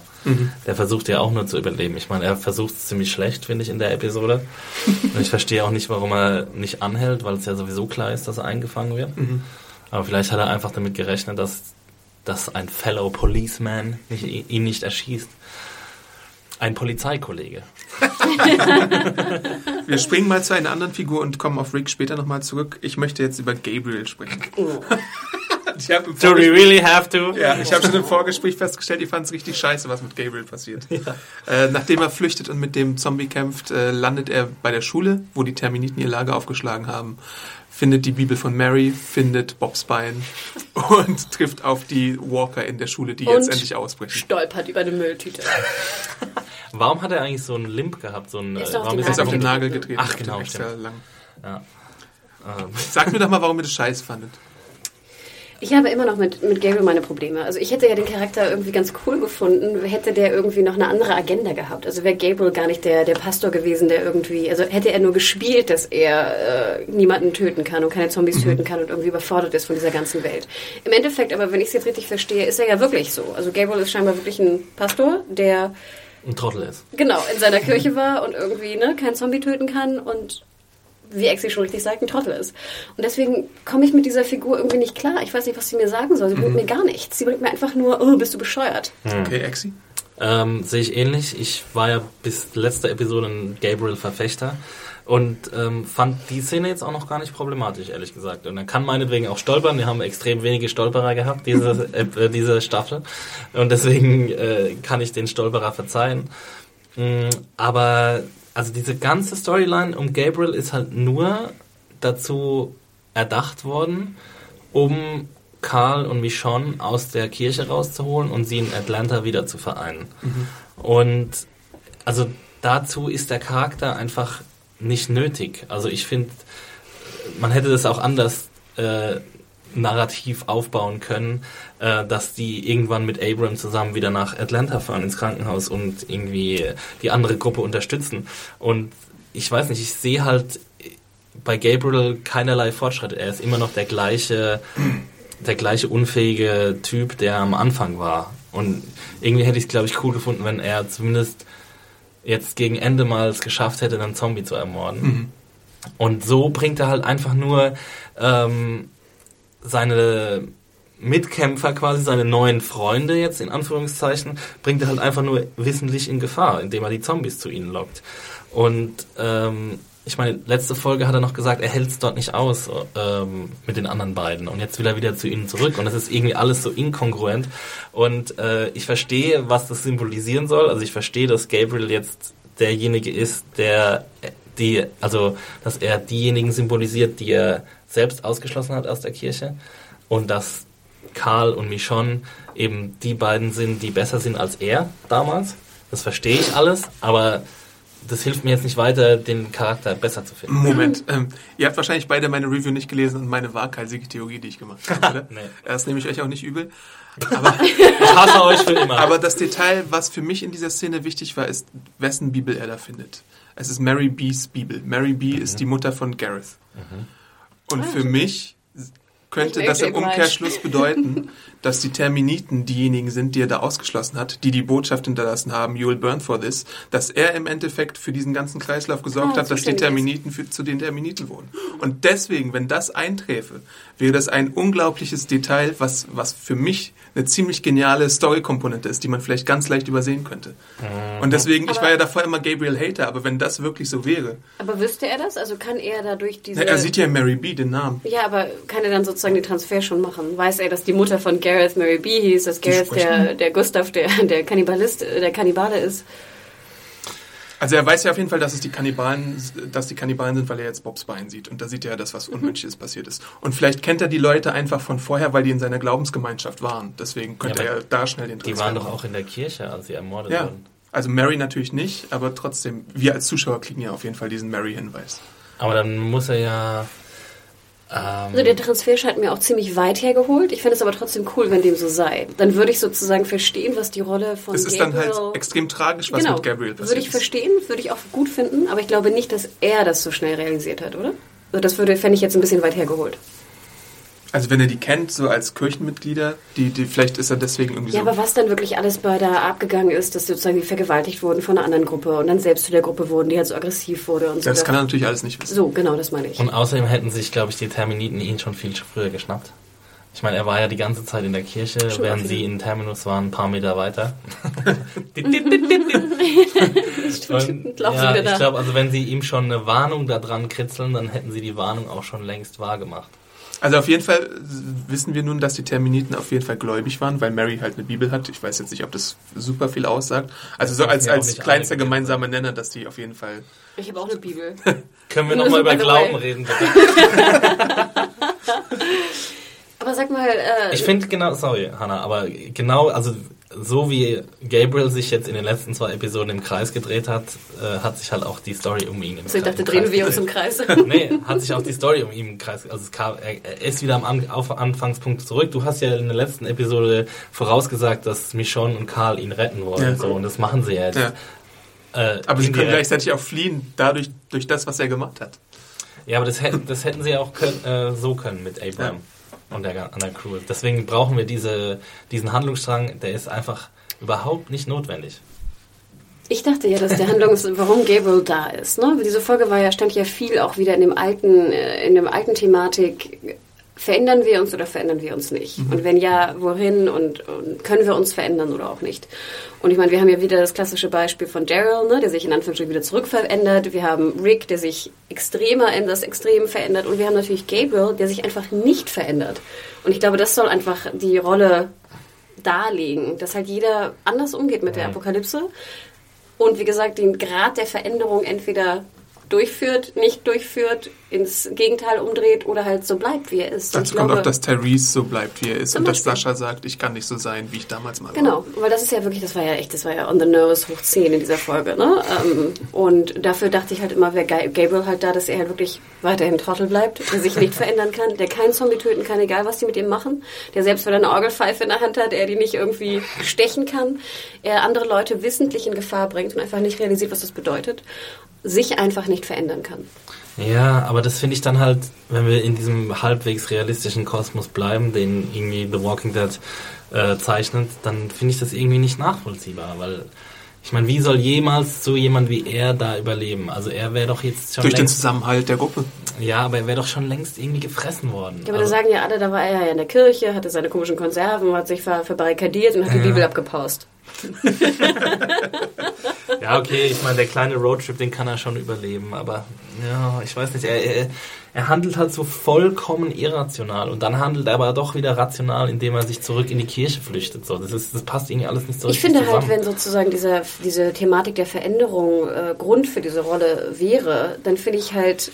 Der versucht ja auch nur zu überleben. Ich meine, er versucht es ziemlich schlecht, finde ich, in der Episode. [laughs] Und ich verstehe auch nicht, warum er nicht anhält, weil es ja sowieso klar ist, dass er eingefangen wird. Aber vielleicht hat er einfach damit gerechnet, dass, dass ein Fellow Policeman nicht, ihn nicht erschießt. Ein Polizeikollege. [laughs] Wir springen mal zu einer anderen Figur und kommen auf Rick später nochmal zurück. Ich möchte jetzt über Gabriel sprechen. [laughs] Ich habe im Do we really have to? Ja, ich habe schon im Vorgespräch festgestellt, ihr fand es richtig scheiße, was mit Gabriel passiert. Äh, nachdem er flüchtet und mit dem Zombie kämpft, äh, landet er bei der Schule, wo die Terminiten ihr Lager aufgeschlagen haben, findet die Bibel von Mary, findet Bobs Bein [laughs] und trifft auf die Walker in der Schule, die jetzt Und endlich ausbrechen. Stolpert über eine Mülltüte. [laughs] Warum hat er eigentlich so einen Limp gehabt? So einen, Ist äh, warum den Er ist auf den Nagel getreten. Ach, genau, extra lang. Ja. Ähm, Sag mir doch mal, warum ihr das scheiße fandet. Ich habe immer noch mit, mit Gabriel meine Probleme. Also ich hätte ja den Charakter irgendwie ganz cool gefunden, hätte der irgendwie noch eine andere Agenda gehabt. Also wäre Gabriel gar nicht der, der Pastor gewesen, der irgendwie, also hätte er nur gespielt, dass er äh, niemanden töten kann und keine Zombies töten kann und irgendwie überfordert ist von dieser ganzen Welt. Im Endeffekt, aber wenn ich es jetzt richtig verstehe, ist er ja wirklich so. Also Gabriel ist scheinbar wirklich ein Pastor, der ein Trottel ist. genau in seiner Kirche war und irgendwie ne, kein Zombie töten kann und wie Exi schon richtig sagt, ein Trottel ist. Und deswegen komme ich mit dieser Figur irgendwie nicht klar. Ich weiß nicht, was sie mir sagen soll. Sie bringt mir gar nichts. Sie bringt mir einfach nur, oh, bist du bescheuert. Okay, Exi? Ähm, sehe ich ähnlich. Ich war ja bis letzte Episode ein Gabriel-Verfechter und ähm, fand die Szene jetzt auch noch gar nicht problematisch, ehrlich gesagt. Und er kann meinetwegen auch stolpern. Wir haben extrem wenige Stolperer gehabt, diese, [laughs] äh, diese Staffel. Und deswegen äh, kann ich den Stolperer verzeihen. Mm, aber also diese ganze Storyline um Gabriel ist halt nur dazu erdacht worden, um Carl und Michonne aus der Kirche rauszuholen und sie in Atlanta wieder zu vereinen. Und also dazu ist der Charakter einfach nicht nötig. Also ich finde, man hätte das auch anders äh, narrativ aufbauen können, äh, dass die irgendwann mit Abram zusammen wieder nach Atlanta fahren ins Krankenhaus und irgendwie die andere Gruppe unterstützen. Und ich weiß nicht, ich sehe halt bei Gabriel keinerlei Fortschritt. Er ist immer noch der gleiche, der gleiche unfähige Typ, der am Anfang war. Und irgendwie hätte ich es, glaube ich, cool gefunden, wenn er zumindest jetzt gegen Ende mal es geschafft hätte, einen Zombie zu ermorden. Und so bringt er halt einfach nur ähm, seine Mitkämpfer, quasi seine neuen Freunde jetzt in Anführungszeichen, bringt er halt einfach nur wissentlich in Gefahr, indem er die Zombies zu ihnen lockt. Und ähm, ich meine, letzte Folge hat er noch gesagt, er hält es dort nicht aus ähm, mit den anderen beiden. Und jetzt will er wieder zu ihnen zurück. Und das ist irgendwie alles so inkongruent. Und äh, ich verstehe, was das symbolisieren soll. Also ich verstehe, dass Gabriel jetzt derjenige ist, der die, also dass er diejenigen symbolisiert, die er selbst ausgeschlossen hat aus der Kirche. Und dass Karl und Michonne eben die beiden sind, die besser sind als er damals. Das verstehe ich alles, aber das hilft mir jetzt nicht weiter, den Charakter besser zu finden. Moment, ähm, ihr habt wahrscheinlich beide meine Review nicht gelesen und meine waghalsige Theorie, die ich gemacht habe, oder? [laughs] Nee. Das nehme ich euch auch nicht übel. [laughs] Aber, Ich hasse euch für immer. aber das Detail, was für mich in dieser Szene wichtig war, ist, wessen Bibel er da findet. Es ist Mary B's Bibel. Mary B ist die Mutter von Gareth. Und für mich könnte das im. Umkehrschluss bedeuten, [laughs] dass die Terminiten diejenigen sind, die er da ausgeschlossen hat, die die Botschaft hinterlassen haben, you will burn for this, dass er im Endeffekt für diesen ganzen Kreislauf gesorgt Ah, hat, dass die. Terminiten für, zu den Terminiten wohnen. Und deswegen, wenn das einträfe, wäre das ein unglaubliches Detail, was, was für mich eine ziemlich geniale Story-Komponente ist, die man vielleicht ganz leicht übersehen könnte. Und deswegen, ich war ja davor immer Gabriel Hater, aber wenn das wirklich so wäre, Aber wüsste er das? Also kann er dadurch diese... na, er sieht ja Mary B, den Namen. ja, aber kann er dann sozusagen den Transfer schon machen? Weiß er, dass die Mutter von Gareth Mary B hieß, dass Gareth der, der Gustav der, der Kannibalist, äh, der Kannibale ist? Also er weiß ja auf jeden Fall, dass es die Kannibalen, dass die Kannibalen sind, weil er jetzt Bobs Bein sieht. Und da sieht er, dass was Unmenschliches passiert ist. Und vielleicht kennt er die Leute einfach von vorher, weil die in seiner Glaubensgemeinschaft waren. Deswegen könnte Ja, er aber da schnell den Die Transfer waren doch auch in der Kirche, als sie ermordet Ja. wurden. Also Mary natürlich nicht, aber trotzdem, wir als Zuschauer kriegen ja auf jeden Fall diesen Mary-Hinweis. Aber dann muss er ja. Ähm, Also der Transfer scheint mir auch ziemlich weit hergeholt. Ich finde es aber trotzdem cool, wenn dem so sei. Dann würde ich sozusagen verstehen, was die Rolle von Es ist Gabriel... dann halt extrem tragisch, was genau, mit Gabriel passiert Würde ich verstehen, würde ich auch gut finden, aber ich glaube nicht, dass er das so schnell realisiert hat, oder? Also das würde, fände ich jetzt ein bisschen weit hergeholt. Also wenn er die kennt, so als Kirchenmitglieder, die, die vielleicht ist er deswegen irgendwie Ja, so. aber was dann wirklich alles bei da abgegangen ist, dass sozusagen die vergewaltigt wurden von einer anderen Gruppe und dann selbst zu der Gruppe wurden, die halt so aggressiv wurde und so. das kann er natürlich alles nicht wissen. so, genau, das meine ich. und außerdem hätten sich, glaube ich, die Terminiten ihn schon viel früher geschnappt. Ich meine, er war ja die ganze Zeit in der Kirche, Schon während auf sie in Terminus waren, ein paar Meter weiter. Und, ja, ich glaube, also wenn sie ihm schon eine Warnung da dran kritzeln, dann hätten sie die Warnung auch schon längst wahrgemacht. Also auf jeden Fall wissen wir nun, dass die Terminiten auf jeden Fall gläubig waren, weil Mary halt eine Bibel hat. Ich weiß jetzt nicht, ob das super viel aussagt. Also so als, als kleinster gemeinsamer Nenner, dass die auf jeden Fall... Ich habe auch eine Bibel. [laughs] Können wir nochmal so über Glauben way. reden, [laughs] bitte? Aber sag mal, äh, Ich finde genau, sorry, Hannah, aber genau, also so wie Gabriel sich jetzt in den letzten zwei Episoden im Kreis gedreht hat, äh, hat sich halt auch die Story um ihn im also ich Kre- dachte, im drehen Kreis wir uns im. Kreis. [laughs] Nee, hat sich auch die Story um ihn im Kreis. Also es kam, er, er ist wieder am An auf Anfangspunkt zurück. Du hast ja in der letzten Episode vorausgesagt, dass Michonne und Karl ihn retten wollen. Ja. So, und das machen sie ja jetzt. Ja. Äh, Aber sie können gleichzeitig auch fliehen, dadurch, durch das, was er gemacht hat. Ja, aber das hätten, das hätten sie ja auch können, äh, so können mit Abraham und der anderen Crew. Deswegen brauchen wir diese, diesen Handlungsstrang, der ist einfach überhaupt nicht notwendig. Ich dachte ja, dass der Handlungs, [laughs] warum Gabriel da ist. Ne? Diese Folge war ja, stand ja viel auch wieder in dem alten, äh, in dem alten Thematik. Verändern wir uns oder verändern wir uns nicht? Und wenn ja, wohin und, und können wir uns verändern oder auch nicht? Und ich meine, wir haben ja wieder das klassische Beispiel von Daryl, ne, der sich in Anführungsstrichen wieder zurückverändert. Wir haben Rick, der sich extremer in das Extrem verändert. Und wir haben natürlich Gabriel, der sich einfach nicht verändert. Und ich glaube, das soll einfach die Rolle darlegen, dass halt jeder anders umgeht mit der Apokalypse und wie gesagt den Grad der Veränderung entweder durchführt, nicht durchführt, ins Gegenteil umdreht oder halt so bleibt, wie er ist. Dazu kommt auch, dass Tyrese so bleibt, wie er ist. Und dass Beispiel. Sascha sagt, ich kann nicht so sein, wie ich damals mal war. Genau, weil das ist ja wirklich, das war ja echt, das war ja on the nose hoch 10 in dieser Folge, ne? Ähm, und dafür dachte ich halt immer, wäre Ga- Gabriel halt da, dass er halt wirklich weiterhin Trottel bleibt, der sich nicht verändern kann, der keinen Zombie töten kann, egal was die mit ihm machen, der selbst wenn er eine Orgelpfeife in der Hand hat, er die nicht irgendwie stechen kann, er andere Leute wissentlich in Gefahr bringt und einfach nicht realisiert, was das bedeutet, sich einfach nicht verändern kann. Ja, aber das finde ich dann halt, wenn wir in diesem halbwegs realistischen Kosmos bleiben, den irgendwie The Walking Dead äh, zeichnet, dann finde ich das irgendwie nicht nachvollziehbar, weil ich meine, wie soll jemals so jemand wie er da überleben? Also er wäre doch jetzt schon Durch den Zusammenhalt der Gruppe. ja, aber er wäre doch schon längst irgendwie gefressen worden. Ja, aber also, da sagen ja alle, da war er ja in der Kirche, hatte seine komischen Konserven, hat sich ver verbarrikadiert und hat die Bibel abgepaust. [laughs] Ja, okay, ich meine, der kleine Roadtrip, den kann er schon überleben, aber ja, ich weiß nicht, er, er, er handelt halt so vollkommen irrational und dann handelt er aber doch wieder rational, indem er sich zurück in die Kirche flüchtet. So, das, ist, das passt irgendwie alles nicht so Ich finde halt, zusammen. wenn sozusagen dieser, diese Thematik der Veränderung äh, Grund für diese Rolle wäre, dann finde ich halt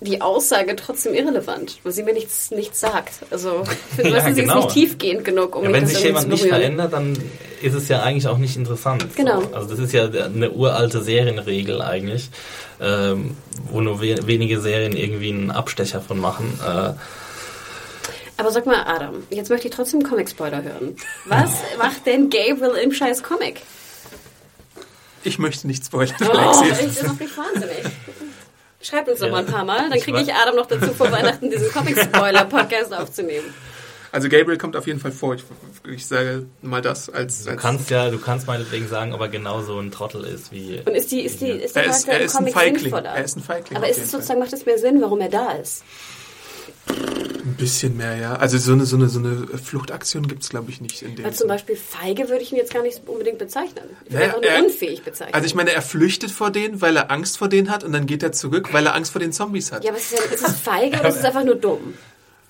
die Aussage trotzdem irrelevant, weil sie mir nichts, nichts sagt. Also, [laughs] finde, Ja, du, sie genau. ist nicht tiefgehend genug, um ja, wenn das sich jemand nicht verändert, dann ist es ja eigentlich auch nicht interessant. So. Genau. Also das ist ja eine uralte Serienregel eigentlich, ähm, wo nur we wenige Serien irgendwie einen Abstecher von machen. Äh, Aber sag mal, Adam, jetzt möchte ich trotzdem Comic-Spoiler hören. Was [laughs] macht denn Gabriel im scheiß Comic? Ich möchte nicht spoilern. Oh, Alexis. ich bin wirklich wahnsinnig. Schreibt uns doch Ja. mal ein paar Mal, dann kriege ich. Adam noch dazu, vor [laughs] Weihnachten diesen Comic-Spoiler-Podcast aufzunehmen. Also Gabriel kommt auf jeden Fall vor. Ich, ich sage mal das als... du als kannst ja, du kannst meinetwegen sagen, ob er genauso ein Trottel ist wie. Und ist die, ist die, ist der Er ist- Charakter er im ist ein Comic Feigling. sinnvoller? Er ist ein Feigling Aber ist es Fall. sozusagen, macht es mehr Sinn, warum er da ist? Ein bisschen mehr, ja. Also so eine, so eine, so eine Fluchtaktion gibt es, glaube ich, nicht in dem Weil zum. Beispiel feige würde ich ihn jetzt gar nicht unbedingt bezeichnen. Ich würde Naja, ihn auch nur er- unfähig bezeichnen. Also ich meine, er flüchtet vor denen, weil er Angst vor denen hat und dann geht er zurück, weil er Angst vor den Zombies hat. ja, aber ist es, ist es feige oder [laughs] ist es einfach nur dumm?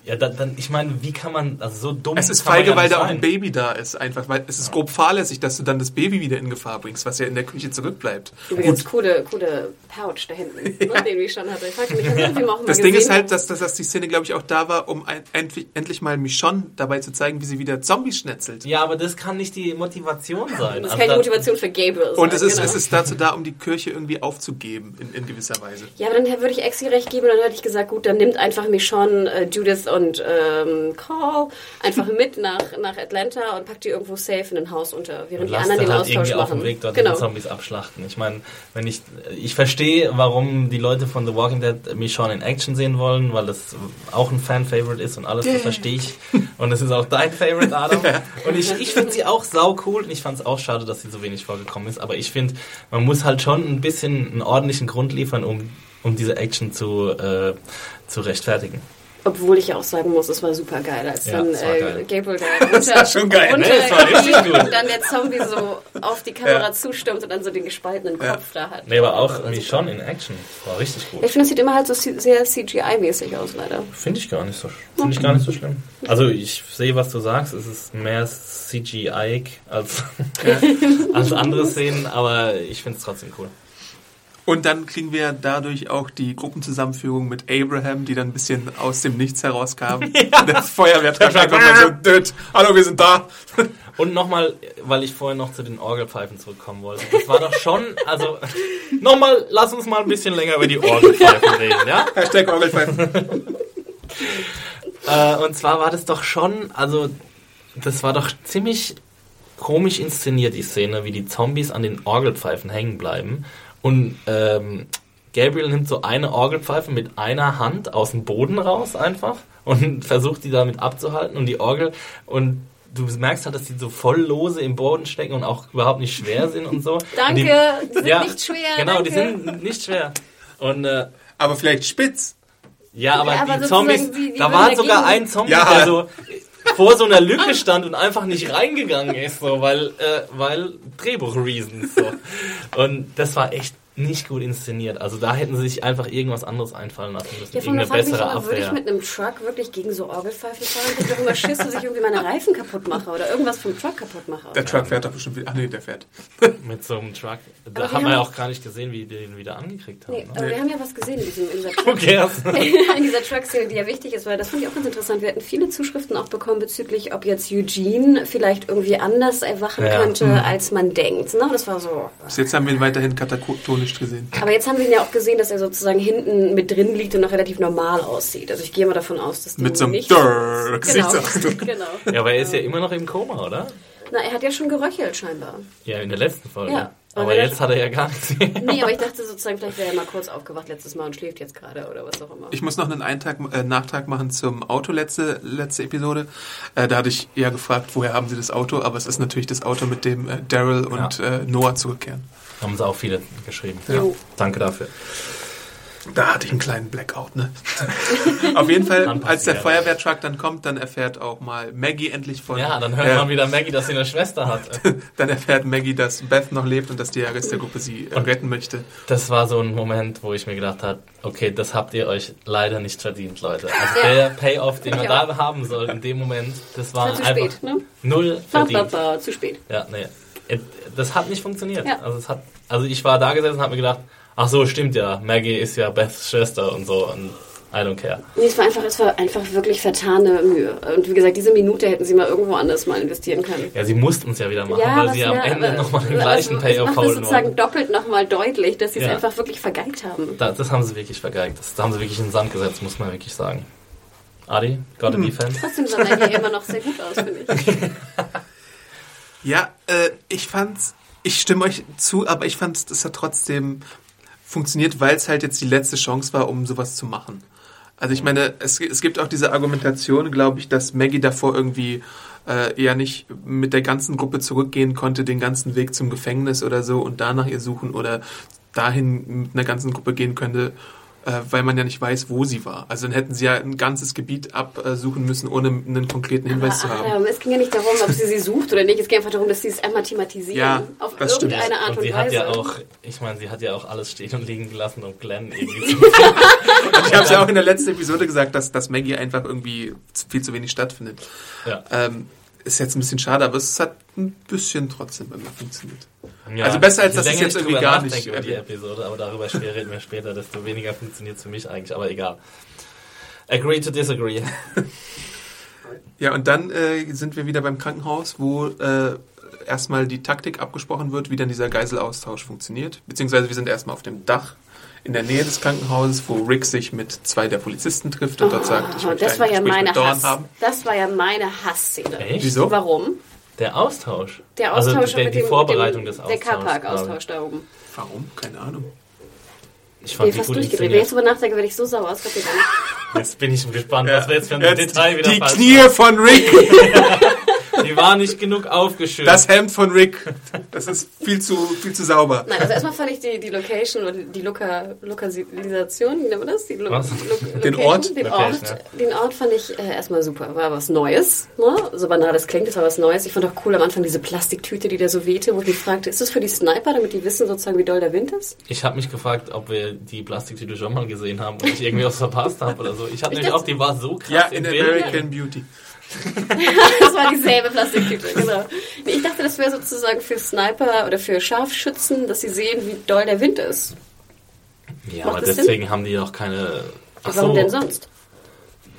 Ja, dann, dann ich meine, wie kann man, also so dumm Es ist feige, ja weil da auch ein Baby da ist, einfach, weil es ist grob fahrlässig, dass du dann das Baby wieder in Gefahr bringst, was ja in der Küche zurückbleibt. Übrigens, coole, coole Pouch da hinten, [laughs] ne, den ich schon hatte. Ich fragte mich, ich irgendwie auch mal Das gesehen. Ding ist halt, dass, dass, dass die Szene, glaube ich, auch da war, um ein, endlich, endlich mal Michonne dabei zu zeigen, wie sie wieder Zombies schnetzelt. Ja, aber das kann nicht die Motivation sein. das Also kann die da- Motivation für Gabriel. Und es ist, genau. es ist dazu da, um die Kirche irgendwie aufzugeben, in, in gewisser Weise. Ja, aber dann würde ich Exi recht geben, dann hätte ich gesagt, gut, dann nimmt einfach Michonne, äh, Judith und ähm, Call einfach mit nach, nach Atlanta und packt die irgendwo safe in ein Haus unter, während die Lasst anderen den halt Austausch irgendwie auf machen. dem Weg dort genau. die Zombies abschlachten. Ich meine, wenn ich ich verstehe, warum die Leute von The Walking Dead Michonne in Action sehen wollen, weil das auch ein Fan-Favorite ist und alles, das verstehe ich. [laughs] Und es ist auch dein Favorite, Adam. Und ich, ich finde sie auch sau cool und ich fand es auch schade, dass sie so wenig vorgekommen ist. Aber ich finde, man muss halt schon ein bisschen einen ordentlichen Grund liefern, um, um diese Action zu, äh, zu rechtfertigen. Obwohl ich ja auch sagen muss, es war super geil, als Ja, dann war äh. Gabriel da [laughs] runter, schon geil, runter ne? War und [laughs] dann der Zombie so auf die Kamera Ja. zustimmt und dann so den gespaltenen Kopf da hat. Nee, aber auch Das war Michonne in Action war richtig gut. Ich finde, es sieht immer halt so sehr CGI-mäßig aus, leider. Finde ich gar nicht so, finde ich gar nicht so schlimm. Also ich sehe, was du sagst. Es ist mehr CGI als, [laughs] als andere Szenen, aber ich finde es trotzdem cool. Und dann kriegen wir dadurch auch die Gruppenzusammenführung mit Abraham, die dann ein bisschen aus dem Nichts herauskam. [laughs] Der Feuerwehrtruck einfach mal so, [laughs] "Död, hallo, wir sind da. [laughs] Und nochmal, weil ich vorhin noch zu den Orgelpfeifen zurückkommen wollte. Das war doch schon, also nochmal, lass uns mal ein bisschen länger über die Orgelpfeifen reden, ja? Hashtag Orgelpfeifen. Äh, und zwar war das doch schon, also das war doch ziemlich komisch inszeniert, die Szene, wie die Zombies an den Orgelpfeifen hängen bleiben. Und ähm, Gabriel nimmt so eine Orgelpfeife mit einer Hand aus dem Boden raus einfach und [laughs] versucht die damit abzuhalten und die Orgel und du merkst halt, dass die so voll lose im Boden stecken und auch überhaupt nicht schwer sind und so. [laughs] Danke, und die sind ja, nicht schwer. Genau, danke. die sind nicht schwer. Und äh, Aber vielleicht spitz. ja, aber Ja, aber die Zombies, wie da war der sogar ein Zombie, Ja. der so vor so einer Lücke stand und einfach nicht reingegangen ist, so, weil, äh, weil Drehbuch-Reasons, so. Und das war echt nicht gut inszeniert. Also da hätten sie sich einfach irgendwas anderes einfallen lassen müssen. Ja, von der Irgendeine Frage mich bessere immer, würde ich mit einem Truck wirklich gegen so Orgelpfeifen fahren? Ich immer Schiss, dass ich irgendwie meine Reifen kaputt mache oder irgendwas vom Truck kaputt mache. Der Truck fährt doch bestimmt wieder. Ach nee, der fährt. [laughs] Mit so einem Truck. Aber Da wir haben wir ja auch gar nicht gesehen, wie die den wieder angekriegt haben. Nee, ne? aber wir haben ja was gesehen in, diesem, in dieser [laughs] Truck. cares? [laughs] in dieser Truck-Szene, die ja wichtig ist, weil das fand ich auch ganz interessant. Wir hatten viele Zuschriften auch bekommen bezüglich, ob jetzt Eugene vielleicht irgendwie anders erwachen Ja. könnte, Mhm. als man denkt. Ne? Das war so. Bis jetzt haben wir ihn weiterhin katatonisch gesehen. Aber jetzt haben wir ihn ja auch gesehen, dass er sozusagen hinten mit drin liegt und noch relativ normal aussieht. Also ich gehe mal davon aus, dass Mit so einem nicht... Dörr Genau, [laughs] genau. Ja, aber er ist ja immer noch im Koma, oder? Na, er hat ja schon geröchelt scheinbar. Ja, in der letzten Folge. Ja. Aber jetzt hat er ja gar nichts mehr. Nee, aber ich dachte sozusagen, vielleicht wäre er mal kurz aufgewacht letztes Mal und schläft jetzt gerade oder was auch immer. Ich muss noch einen Eintrag, äh, Nachtrag machen zum Auto letzte, letzte Episode. Äh, da hatte ich eher gefragt, woher haben sie das Auto? Aber es ist natürlich das Auto, mit dem äh, Daryl und äh, Noah zurückkehren. Haben sie auch viele geschrieben. Jo. Danke dafür. Da hatte ich einen kleinen Blackout, ne? [laughs] Auf jeden Fall, als der. Feuerwehrtruck dann kommt, dann erfährt auch mal Maggie endlich von. Ja, dann hört äh, man wieder Maggie, dass sie eine Schwester hat. [laughs] Dann erfährt Maggie, dass Beth noch lebt und dass die Rest der Gruppe sie äh, retten möchte. Das war so ein Moment, wo ich mir gedacht habe, okay, das habt ihr euch leider nicht verdient, Leute. Also der Payoff, den wir Ja. da haben sollten in dem Moment, das war War zu einfach spät, ne? null Ba, ba, verdient. ba, zu spät. Ja, nee. It- Das hat nicht funktioniert. Ja. Also, es hat, also ich war da gesessen und habe mir gedacht, ach so, stimmt ja, Maggie ist ja Beths Schwester und so und I don't care. Nee, es war einfach, es war einfach wirklich vertane Mühe. Und wie gesagt, diese Minute hätten sie mal irgendwo anders mal investieren können. Ja, sie mussten es ja wieder machen, weil was sie am ja, Ende aber- nochmal den also, gleichen Es Payoff macht es holen sozusagen wollen. doppelt nochmal deutlich, dass sie es Ja. einfach wirklich vergeigt haben. Da, das haben sie wirklich vergeigt. Das, da haben sie wirklich in den Sand gesetzt, muss man wirklich sagen. Adi, gotta Hm. be fan. Trotzdem sah Maggie immer noch sehr gut aus, finde ich. [laughs] Ja, äh, ich fand's, ich stimme euch zu, aber ich fand's, das hat trotzdem funktioniert, weil es halt jetzt die letzte Chance war, um sowas zu machen. Also ich meine, es, es gibt auch diese Argumentation, glaube ich, dass Maggie davor irgendwie äh, eher nicht mit der ganzen Gruppe zurückgehen konnte, den ganzen Weg zum Gefängnis oder so und da nach ihr suchen oder dahin mit einer ganzen Gruppe gehen könnte, äh, weil man ja nicht weiß, wo sie war. Also dann hätten sie ja ein ganzes Gebiet absuchen müssen, ohne einen konkreten Hinweis zu haben. Aber es ging ja nicht darum, ob sie sie sucht oder nicht. Es ging einfach darum, dass sie es einmal thematisieren. Ja, auf das stimmt. irgendeine Art Und und, sie Weise. hat ja auch, ich meine, sie hat ja auch alles stehen und liegen gelassen, um Glenn [laughs] irgendwie zu Und ich habe es ja auch in der letzten Episode gesagt, dass, dass Maggie einfach irgendwie viel zu wenig stattfindet. ja. Ähm, ist jetzt ein bisschen schade, aber es hat ein bisschen trotzdem irgendwie funktioniert. Ja, Also besser, als je dass es jetzt irgendwie gar nicht über die. Episode, aber darüber reden wir später, desto weniger funktioniert es für mich eigentlich, aber egal. Agree to disagree. [laughs] Ja, und dann äh, sind wir wieder beim Krankenhaus, wo äh, erstmal die Taktik abgesprochen wird, wie dann dieser Geiselaustausch funktioniert. Beziehungsweise wir sind erstmal auf dem Dach in der Nähe des Krankenhauses, wo Rick sich mit zwei der Polizisten trifft und dort sagt, ich Oh, möchte das ein war ja meine Hass. haben. Das war ja meine Hassszene. Echt? Wieso? Warum? Der Austausch. Der Austausch also der, mit die dem, Vorbereitung mit dem, des Der Austauschs. Carpark-Austausch da oben. Warum? Keine Ahnung. Ich Ich fand bin die fast gut durchgedreht. Wenn ich drüber nachdenke, werde ich so sauer. Das nicht. Jetzt bin ich gespannt, was wir jetzt für ein Jetzt Detail wieder die Knie von Rick. [laughs] Die war nicht genug aufgeschüttet. das Hemd von Rick, das ist viel zu, viel zu sauber. Nein, also erstmal fand ich die, die Location oder die Loka, Lokalisation, wie nennt man das? Die Lo Was? Lo Den Ort? Den Location, Ort, den Ort fand ich äh, erstmal super. War was Neues. Ne? So banal das klingt, das war was Neues. Ich fand auch cool am Anfang diese Plastiktüte, die da so wehte, wo ich mich fragte, ist das für die Sniper, damit die wissen sozusagen, wie doll der Wind ist? Ich habe mich gefragt, ob wir die Plastiktüte schon mal gesehen haben und ich irgendwie was verpasst habe oder so. Ich hatte Ich nämlich auch, die war so krass Ja, in Bild. American Beauty. [laughs] Das war dieselbe Plastiktüte, [laughs] genau. Ich dachte, das wäre sozusagen für Sniper oder für Scharfschützen, dass sie sehen, wie doll der Wind ist. Ja, Macht aber deswegen haben die doch keine. Ach Warum so, denn sonst?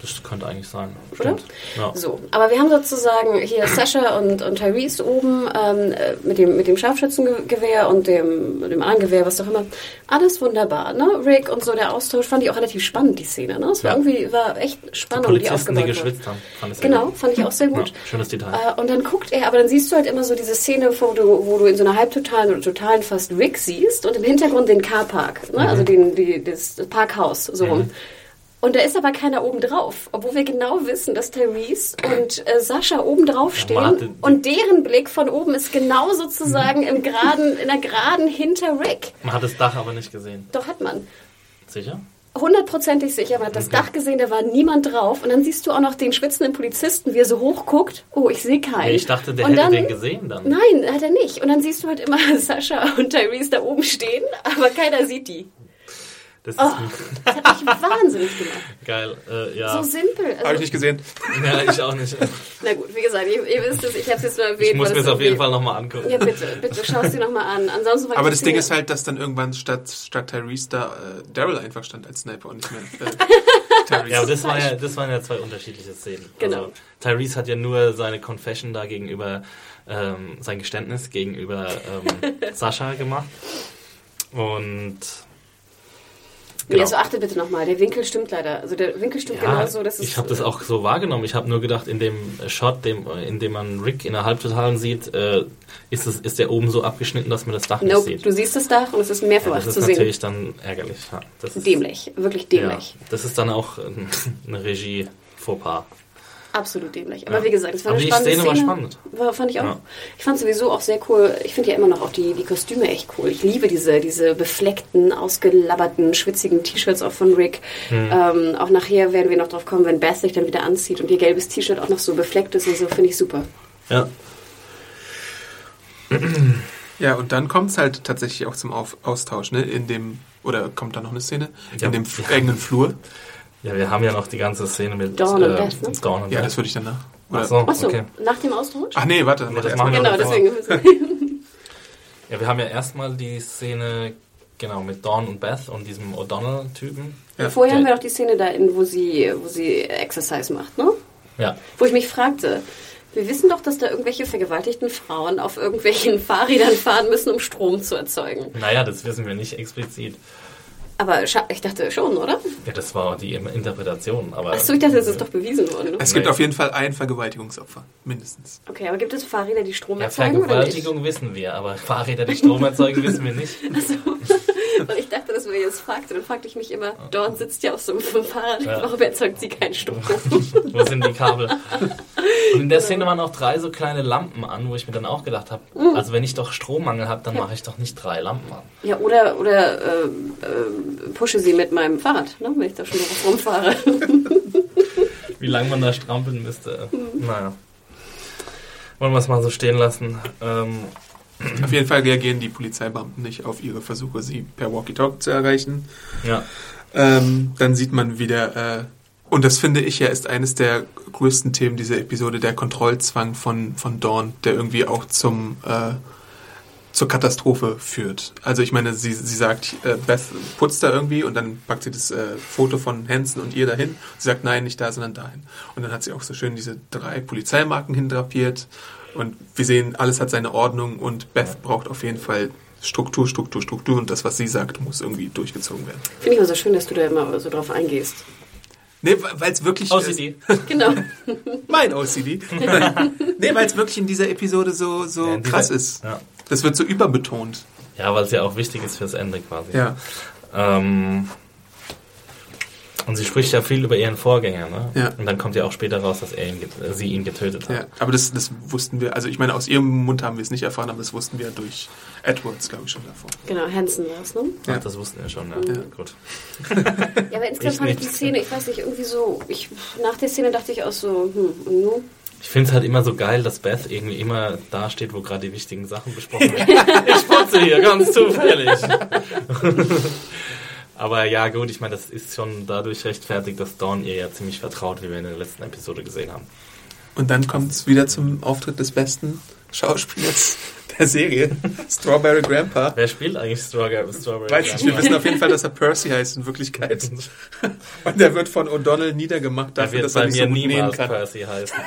Das könnte eigentlich sein. Oder? Stimmt. Ja. So, aber wir haben sozusagen hier Sascha und, und Tyrese oben ähm, äh, mit, dem, mit dem Scharfschützengewehr und dem, dem Armgewehr, was auch immer. Alles wunderbar, ne? Rick und so, der Austausch fand ich auch relativ spannend, die Szene, ne? Es war Ja. irgendwie, war echt Die Spannung, die, Polizisten, die aufgebaut wurde. geschwitzt haben. Fand ich Genau, gut. fand ich auch sehr gut. Ja, schönes Detail. Äh, und dann guckt er, aber dann siehst du halt immer so diese Szene, wo du, wo du in so einer halbtotalen oder totalen fast Rick siehst und im Hintergrund den Carpark, ne? Mhm. also den, die, das, Parkhaus, so rum. Und da ist aber keiner oben drauf, obwohl wir genau wissen, dass Therese und äh, Sascha oben drauf Ja, stehen und deren Blick von oben ist genau sozusagen im geraden, in der geraden hinter Rick. Man hat das Dach aber nicht gesehen. Doch hat man. Sicher? Hundertprozentig sicher, man hat das Dach gesehen, da war niemand drauf. Und dann siehst du auch noch den schwitzenden Polizisten, wie er so hoch guckt. Oh, ich sehe keinen. Nee, ich dachte, der Und hätte dann- den gesehen dann. Nein, hat er nicht. Und dann siehst du halt immer [laughs] Sascha und Tyrese da oben stehen, aber keiner sieht die. Das ist Oh, das hat mich wahnsinnig gemacht. geil. Äh, ja. So simpel. Habe ich Also, nicht gesehen. ja, ich auch nicht. [laughs] na gut, wie gesagt, ihr, ihr wisst es, ich habe es jetzt nur erwähnt. Ich muss mir das auf jeden Fall nochmal angucken. Ja, bitte, bitte, schau es dir nochmal an. Ansonsten Aber das Ding ist halt, dass dann irgendwann statt, statt Tyrese da äh, Daryl einfach stand als Sniper und nicht mehr äh, [laughs] Tyrese. Ja, aber das, war ja, das waren ja zwei unterschiedliche Szenen. Genau. Also, Tyrese hat ja nur seine Confession da gegenüber, ähm, sein Geständnis gegenüber ähm, [laughs] Sascha gemacht. Und Nee, Genau. also achte bitte nochmal, der Winkel stimmt leider. Also der Winkel stimmt ja, genau so, dass ich habe das auch so wahrgenommen. Ich habe nur gedacht, in dem Shot, dem, in dem man Rick in der Halbtotalen sieht, äh, ist, es, ist der oben so abgeschnitten, dass man das Dach nicht Nope, sieht. du siehst das Dach und es ist Ja, mehrfach das ist zu sehen. natürlich dann ärgerlich. Ja, das ist, Dämlich, wirklich dämlich. Ja, das ist dann auch [laughs] eine Regie-Fauxpas. Absolut dämlich. Aber Ja. wie gesagt, es war Aber eine die spannende Szene war spannend. War, fand ich auch. Ja. Ich fand sowieso auch sehr cool. Ich finde ja immer noch auch die, die Kostüme echt cool. Ich liebe diese, diese befleckten, ausgelabberten, schwitzigen T-Shirts auch von Rick. Hm. Ähm, auch nachher werden wir noch drauf kommen, wenn Beth sich dann wieder anzieht und ihr gelbes T-Shirt auch noch so befleckt ist und so, finde ich super. Ja. [clears throat] Ja, und dann kommt es halt tatsächlich auch zum Auf Austausch, ne? In dem, oder kommt da noch eine Szene? Ja. In dem eigenen Flur. Ja, wir haben ja noch die ganze Szene mit Dawn und äh, Beth, ne? Dawn und Ja, Beth. das würde ich danach. Oder, Ach so, Achso, okay. nach dem Austausch? Ach nee, warte. Nee, das machen wir genau, noch deswegen. [laughs] Ja, wir haben ja erstmal die Szene, genau, mit Dawn und Beth und diesem O'Donnell-Typen. Ja. Vorher haben wir noch die Szene da, in, wo sie, wo sie Exercise macht, ne? Ja. Wo ich mich fragte, wir wissen doch, dass da irgendwelche vergewaltigten Frauen auf irgendwelchen [laughs] Fahrrädern fahren müssen, um Strom zu erzeugen. Naja, das wissen wir nicht explizit. Aber scha- ich dachte schon, oder? Ja, das war die Interpretation. Aber Achso, ich dachte, das ist doch bewiesen worden. Ne? Es gibt Nee. auf jeden Fall ein Vergewaltigungsopfer. Mindestens. Okay, aber gibt es Fahrräder, die Strom ja, erzeugen oder nicht? Vergewaltigung wissen wir, aber Fahrräder, die Strom erzeugen, wissen wir nicht. Also, [laughs] [laughs] weil ich dachte, das, wo ihr jetzt fragt. Und dann fragte ich mich immer, Dawn sitzt ja auf so einem Fahrrad, Ja. warum erzeugt sie keinen Strom? [laughs] Wo sind die Kabel? [laughs] Und in der Szene waren auch drei so kleine Lampen an, wo ich mir dann auch gedacht habe, Mhm. also wenn ich doch Strommangel habe, dann mache ich doch nicht drei Lampen an. ja, oder, oder äh, äh, pushe sie mit meinem Fahrrad, ne, wenn ich da schon rumfahre. Wie lange man da strampeln müsste. Mhm. Naja. Wollen wir es mal so stehen lassen. Ähm, Auf jeden Fall reagieren die Polizeibeamten nicht auf ihre Versuche, sie per Walkie-Talkie zu erreichen. ja. Ähm, dann sieht man wieder, äh, und das finde ich ja ist eines der größten Themen dieser Episode, der Kontrollzwang von, von Dawn, der irgendwie auch zum, äh, zur Katastrophe führt. Also ich meine, sie, sie sagt, äh, Beth putzt da irgendwie und dann packt sie das äh, Foto von Hansen und ihr dahin. Sie sagt, nein, nicht da, sondern dahin. Und dann hat sie auch so schön diese drei Polizeimarken hindrapiert und wir sehen, alles hat seine Ordnung und Beth braucht auf jeden Fall Struktur, Struktur, Struktur und das, was sie sagt, muss irgendwie durchgezogen werden. Finde ich immer so schön, dass du da immer so drauf eingehst. Nee, weil es wirklich. OCD. [laughs] Genau. Mein OCD. [laughs] nee, weil es wirklich in dieser Episode so, so Ja, dieser- krass ist. Ja. Das wird so überbetont. Ja, weil es ja auch wichtig ist fürs Ende quasi. Ja. Ähm, und sie spricht ja viel über ihren Vorgänger, ne? Ja. Und dann kommt ja auch später raus, dass er ihn, äh, sie ihn getötet hat. ja. Aber das, das wussten wir, also ich meine, aus ihrem Mund haben wir es nicht erfahren, aber das wussten wir durch Edwards, glaube ich, schon davor. Genau, Hansen war es, ne? Ach, Ja. das wussten wir schon, ja. Ja. Gut. Ja, aber [laughs] insgesamt Ich fand ich die Szene, ich weiß nicht, irgendwie so, ich, nach der Szene dachte ich auch so, hm, und nun? Ich finde es halt immer so geil, dass Beth irgendwie immer da steht, wo gerade die wichtigen Sachen besprochen werden. [laughs] ich putze hier, ganz zufällig. [laughs] Aber ja, gut, ich meine, das ist schon dadurch rechtfertigt, dass Dawn ihr ja ziemlich vertraut, wie wir in der letzten Episode gesehen haben. Und dann kommt es wieder zum Auftritt des besten Schauspielers der Serie, [laughs] Strawberry Grandpa. Wer spielt eigentlich Strawberry? Strawberry Weiß nicht, wir wissen auf jeden Fall, dass er Percy heißt in Wirklichkeit. [laughs] Und der wird von O'Donnell niedergemacht Der dafür, wird dass er bei nicht mir so gut nähen niemals kann. Percy heißen.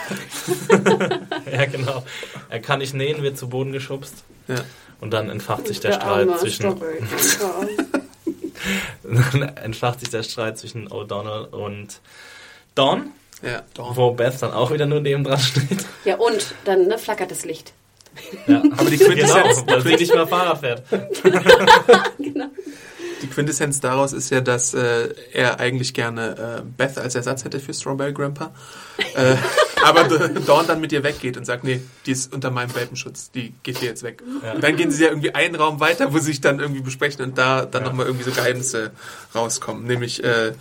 [laughs] ja, genau. Er kann nicht nähen, wird zu Boden geschubst. Ja. Und dann entfacht sich der, arme Streit zwischen Ja. entfacht sich der Streit zwischen O'Donnell und Dawn, Ja, Dawn. wo Beth dann auch wieder nur neben dran steht. ja, und dann ne, flackert das Licht. Ja. Aber die [laughs] Genau, Quintessenz, weil sie nicht mehr Fahrrad fährt. [laughs] die Quintessenz daraus ist ja, dass äh, er eigentlich gerne äh, Beth als Ersatz hätte für Strawberry Grandpa. Äh, [laughs] aber Dawn dann mit ihr weggeht und sagt, nee, die ist unter meinem Welpenschutz, die geht hier jetzt weg. Ja. Und dann gehen sie ja irgendwie einen Raum weiter, wo sie sich dann irgendwie besprechen und da dann Ja. nochmal irgendwie so Geheimnisse rauskommen. Nämlich, äh,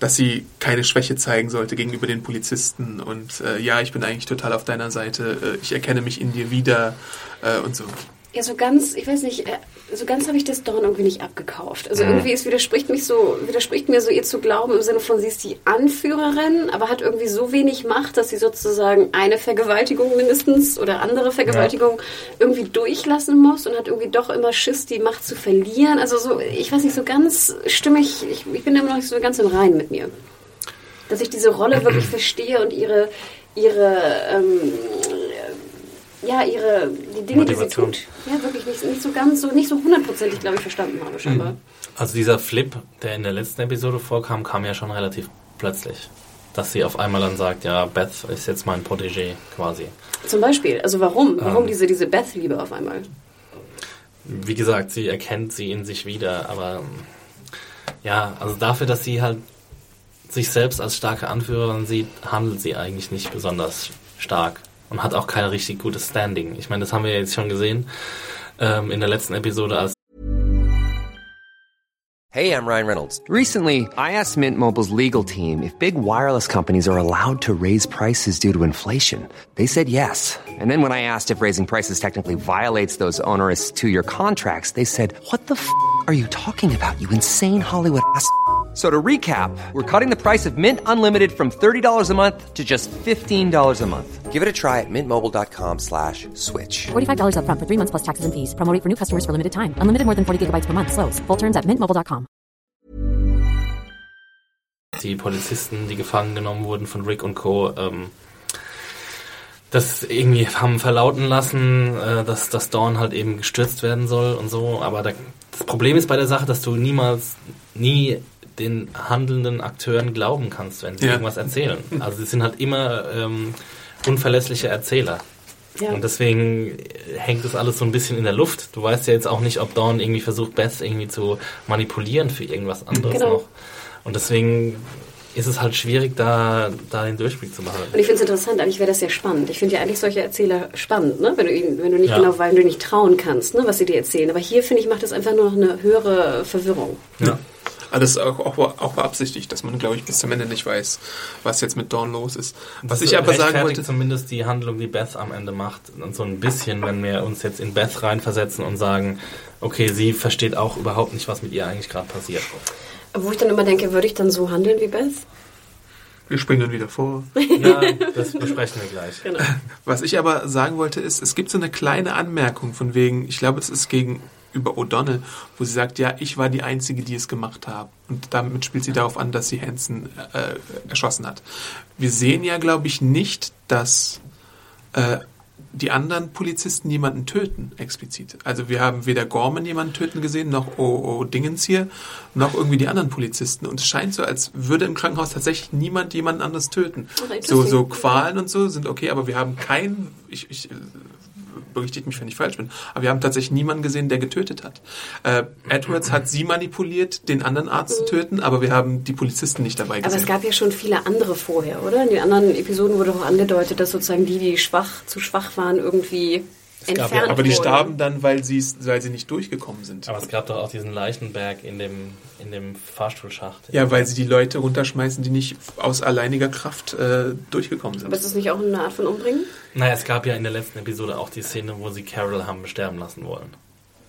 dass sie keine Schwäche zeigen sollte gegenüber den Polizisten und äh, ja, ich bin eigentlich total auf deiner Seite, äh, ich erkenne mich in dir wieder äh, und so. Ja, so ganz, ich weiß nicht, äh, so ganz habe ich das Dawn irgendwie nicht abgekauft. Mhm. Also irgendwie, es widerspricht mich so, widerspricht mir so ihr zu glauben im Sinne von, sie ist die Anführerin, aber hat irgendwie so wenig Macht, dass sie sozusagen eine Vergewaltigung mindestens oder andere Vergewaltigung irgendwie durchlassen muss und hat irgendwie doch immer Schiss, die Macht zu verlieren. Also so, ich weiß nicht, so ganz stimmig, ich, ich bin immer noch nicht so ganz im Reinen mit mir. Dass ich diese Rolle [clears throat] wirklich verstehe und ihre, ihre, ähm, ja, ihre, die Dinge, die sie Motivation. tut, ja, wirklich nicht, nicht so ganz, so, nicht so hundertprozentig, glaube ich, verstanden habe, scheinbar. Also dieser Flip, der in der letzten Episode vorkam, kam ja schon relativ plötzlich. Dass sie auf einmal dann sagt, ja, Beth ist jetzt mein Protégé quasi. Zum Beispiel, also warum? Warum Ähm. diese, diese Beth-Liebe auf einmal? Wie gesagt, sie erkennt sie in sich wieder, aber ja, also dafür, dass sie halt sich selbst als starke Anführerin sieht, handelt sie eigentlich nicht besonders stark und hat auch kein richtig gutes Standing. Ich meine, das haben wir jetzt schon gesehen ähm, in der letzten Episode, als Hey, I'm Ryan Reynolds. Recently, I asked Mint Mobile's legal team if big wireless companies are allowed to raise prices due to inflation. They said yes. And then when I asked if raising prices technically violates those onerous two year contracts, they said, What the f are you talking about, you insane Hollywood ass? So to recap, we're cutting the price of Mint Unlimited from $30 a month to just $15 a month. Give it a try at mintmobile.com slash switch. $45 upfront for three months plus taxes and fees. Promo rate for new customers for limited time. Unlimited more than 40 gigabytes per month. Slows. Full terms at mintmobile.com. die Polizisten, die gefangen genommen wurden von Rick und Co., ähm, das irgendwie haben verlauten lassen, äh, dass, dass Dawn halt eben gestürzt werden soll und so. Aber da, das Problem ist bei der Sache, dass du niemals, nie den handelnden Akteuren glauben kannst, wenn sie Ja. irgendwas erzählen. Also sie sind halt immer ähm, unverlässliche Erzähler. Ja. Und deswegen hängt das alles so ein bisschen in der Luft. Du weißt ja jetzt auch nicht, ob Dawn irgendwie versucht, Beth irgendwie zu manipulieren für irgendwas anderes Genau. noch. Und deswegen ist es halt schwierig, da, da den Durchblick zu machen. Und ich finde es interessant, eigentlich wäre das sehr spannend. Ich finde ja eigentlich solche Erzähler spannend, ne? wenn, du ihnen, wenn du nicht Ja. genau, weil du nicht trauen kannst, ne? was sie dir erzählen. Aber hier, finde ich, macht das einfach nur noch eine höhere Verwirrung. Ja. Das ist auch, auch, auch beabsichtigt, dass man, glaube ich, bis zum Ende nicht weiß, was jetzt mit Dawn los ist. Was ich aber sagen wollte, zumindest die Handlung, die Beth am Ende macht, und so ein bisschen, wenn wir uns jetzt in Beth reinversetzen und sagen, okay, sie versteht auch überhaupt nicht, was mit ihr eigentlich gerade passiert. Wo ich dann immer denke, würde ich dann so handeln wie Beth? wir springen dann wieder vor. [laughs] Ja, das besprechen wir gleich. Genau. Was ich aber sagen wollte, ist, es gibt so eine kleine Anmerkung von wegen, ich glaube, es ist gegenüber O'Donnell, wo sie sagt, ja, ich war die Einzige, die es gemacht habe. Und damit spielt sie darauf an, dass sie Hansen äh, erschossen hat. Wir sehen ja, glaube ich, nicht, dass äh, die anderen Polizisten jemanden töten, explizit. Also wir haben weder Gorman jemanden töten gesehen, noch O, o Dingens hier, noch irgendwie die anderen Polizisten. Und es scheint so, als würde im Krankenhaus tatsächlich niemand jemanden anders töten. So, so Qualen und so sind okay, aber wir haben keinen, ich, ich berichtigt mich, wenn ich falsch bin, aber wir haben tatsächlich niemanden gesehen, der getötet hat. Äh, Edwards hat sie manipuliert, den anderen Arzt zu töten, aber wir haben die Polizisten nicht dabei Aber gesehen. es gab ja schon viele andere vorher, oder? In den anderen Episoden wurde auch angedeutet, dass sozusagen die, die schwach, zu schwach waren, irgendwie gab ja- aber die starben dann, weil, weil sie nicht durchgekommen sind. Aber es gab doch auch diesen Leichenberg in dem, in dem Fahrstuhlschacht. Ja, weil sie die Leute runterschmeißen, die nicht aus alleiniger Kraft äh, durchgekommen sind. Aber ist das nicht auch eine Art von Umbringen? Naja, es gab ja in der letzten Episode auch die Szene, wo sie Carol haben sterben lassen wollen.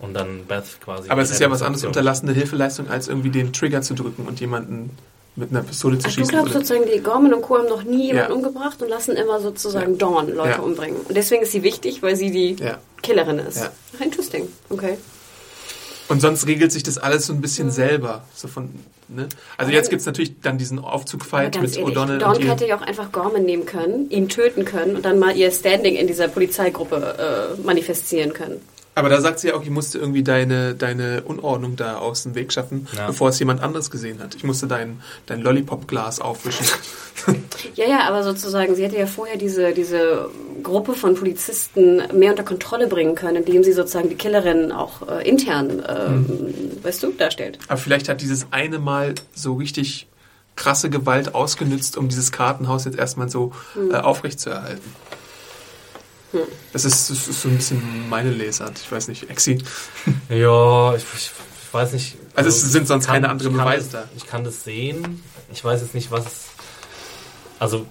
Und dann Beth quasi. Aber es ist ja was anderes, unterlassene Hilfeleistung, als irgendwie den Trigger zu drücken und jemanden mit einer Pistole zu Ach, du schießen. glaubst oder- sozusagen, die Gorman und Co. haben noch nie jemanden Ja. umgebracht und lassen immer sozusagen Ja. Dawn Leute Ja. umbringen. Und deswegen ist sie wichtig, weil sie die. Killerin ist. Ja. Ach, interesting. Okay. Und sonst regelt sich das alles so ein bisschen selber. So von, ne? Also jetzt gibt's natürlich dann diesen Aufzugfight mit ehrlich, O'Donnell Dawn hätte ja auch einfach Gorman nehmen können, ihn töten können und dann mal ihr Standing in dieser Polizeigruppe äh, manifestieren können. Aber da sagt sie ja auch, ich musste irgendwie deine, deine Unordnung da aus dem Weg schaffen, Ja. bevor es jemand anderes gesehen hat. Ich musste dein, dein Lollipop-Glas aufwischen. [laughs] Ja, ja, aber sozusagen, sie hätte ja vorher diese, diese Gruppe von Polizisten mehr unter Kontrolle bringen können, indem sie sozusagen die Killerin auch äh, intern, ähm, weißt du, darstellt. Aber vielleicht hat dieses eine Mal so richtig krasse Gewalt ausgenützt, um dieses Kartenhaus jetzt erstmal so Hm. äh, aufrecht Das, ist, das ist so ein bisschen meine Lesart. Ich weiß nicht, Exi. [laughs] Ja, ich, ich, weiß nicht. Also es sind sonst kann- keine anderen ich kann Beweise da. Ich kann das sehen. Ich weiß jetzt nicht, was es. Also,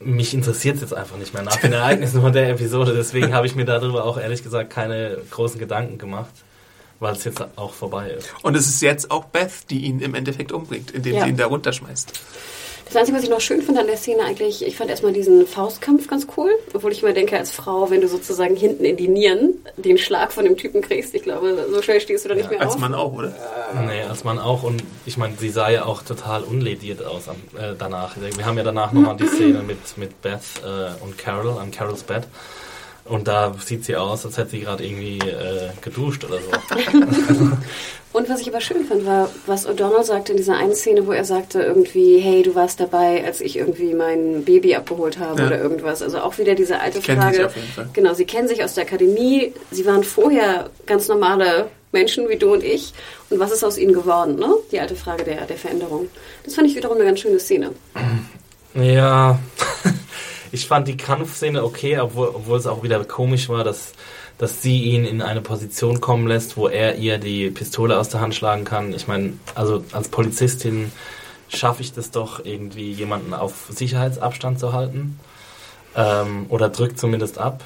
mich interessiert es jetzt einfach nicht mehr nach den Ereignissen von der Episode. Deswegen habe ich mir darüber auch ehrlich gesagt keine großen Gedanken gemacht, weil es jetzt auch vorbei ist. Und es ist jetzt auch Beth, die ihn im Endeffekt umbringt, indem Ja. sie ihn da runterschmeißt. Das Einzige, was ich noch schön finde an der Szene eigentlich, ich fand erstmal diesen Faustkampf ganz cool. Obwohl ich mir denke, als Frau, wenn du sozusagen hinten in die Nieren den Schlag von dem Typen kriegst, ich glaube, so schnell stehst du da nicht mehr Als auf. Mann auch, oder? Nee, als man auch, und ich meine, sie sah ja auch total unlediert aus am, äh, danach. Wir haben ja danach nochmal die Szene mit, mit Beth äh, und Carol an Carols Bett. Und da sieht sie aus, als hätte sie gerade irgendwie äh, geduscht oder so. [laughs] Und was ich aber schön fand, war, was O'Donnell sagte in dieser einen Szene, wo er sagte irgendwie, hey, du warst dabei, als ich irgendwie mein Baby abgeholt habe Ja. oder irgendwas. Also auch wieder diese alte kennen Frage. sich auf jeden Fall. Genau, sie kennen sich aus der Akademie. Sie waren vorher ganz normale Menschen wie du und ich. Und was ist aus ihnen geworden, ne? Die alte Frage der, der Veränderung. Das fand ich wiederum eine ganz schöne Szene. Ja, ich fand die Kampfszene okay, obwohl, obwohl es auch wieder komisch war, dass, dass sie ihn in eine Position kommen lässt, wo er ihr die Pistole aus der Hand schlagen kann. Ich meine, also als Polizistin schaffe ich das doch irgendwie, jemanden auf Sicherheitsabstand zu halten. Ähm, oder drückt zumindest ab.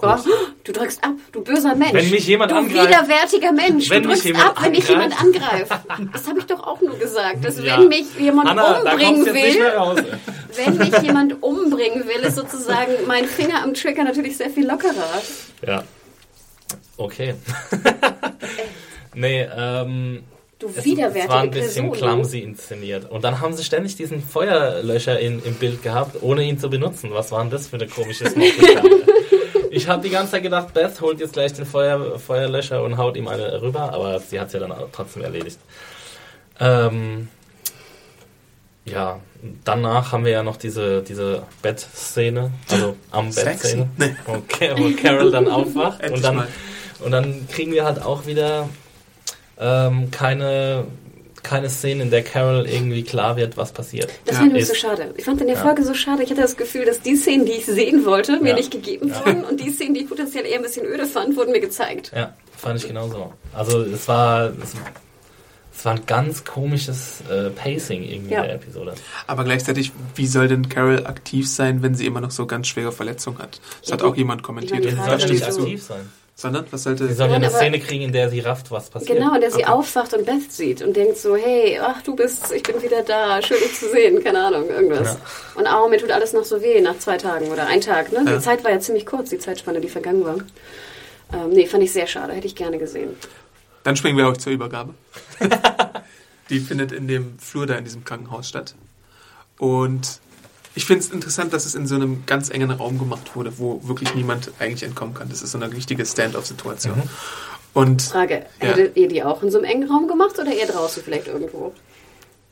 Oh, du drückst ab, du böser Mensch. Wenn mich jemand du angreift- widerwärtiger Mensch. Wenn du mich drückst ab, wenn dich angreift- jemand angreift. Das habe ich doch auch nur gesagt. Dass Ja. wenn mich jemand Anna, umbringen du will, wenn mich jemand umbringen will, ist sozusagen mein Finger am Trigger natürlich sehr viel lockerer. Ja. Okay. [laughs] nee, ähm. Du Es, es widerwärtige war ein bisschen Person. clumsy inszeniert. Und dann haben sie ständig diesen Feuerlöscher in, im Bild gehabt, ohne ihn zu benutzen. Was war denn das für eine komische? Ich habe die ganze Zeit gedacht, Beth holt jetzt gleich den Feuer, Feuerlöscher und haut ihm eine rüber, aber sie hat es ja dann trotzdem erledigt. Ähm, ja, danach haben wir ja noch diese, diese Bettszene, also am. Bettszene, wo, [laughs] wo Carol dann aufwacht und dann, und dann kriegen wir halt auch wieder ähm, keine, keine Szene, in der Carol irgendwie klar wird, was passiert. Das Ja, fand ich ist- so schade. Ich fand in der Folge so schade. Ich hatte das Gefühl, dass die Szenen, die ich sehen wollte, mir Ja. nicht gegeben wurden und die Szenen, die ich potenziell eher ein bisschen öde fand, wurden mir gezeigt. Ja, fand ich genauso. Also es war, es, es war ein ganz komisches äh, Pacing irgendwie Ja. der Episode. Aber gleichzeitig, wie soll denn Carol aktiv sein, wenn sie immer noch so ganz schwere Verletzungen hat? Das Ja, hat auch jemand kommentiert. die Sie Frage soll ja nicht aktiv sein. Sondern, was sollte... Sie soll ja eine Szene kriegen, in der sie rafft, was passiert. Genau, in der sie Okay. aufwacht und Beth sieht und denkt so, hey, ach du bist, ich bin wieder da, schön dich zu sehen, keine Ahnung, irgendwas. Und auch mir tut alles noch so weh nach zwei Tagen oder ein Tag. Ne? Ja. Die Zeit war ja ziemlich kurz, die Zeitspanne, die vergangen war. Ähm, nee, fand ich sehr schade, hätte ich gerne gesehen. Dann springen wir auch zur Übergabe. [laughs] Die findet in dem Flur da in diesem Krankenhaus statt. Und ich finde es interessant, dass es in so einem ganz engen Raum gemacht wurde, wo wirklich niemand eigentlich entkommen kann. Das ist so eine richtige Stand-off-Situation. Und Frage, Ja. hättet ihr die auch in so einem engen Raum gemacht oder eher draußen vielleicht irgendwo?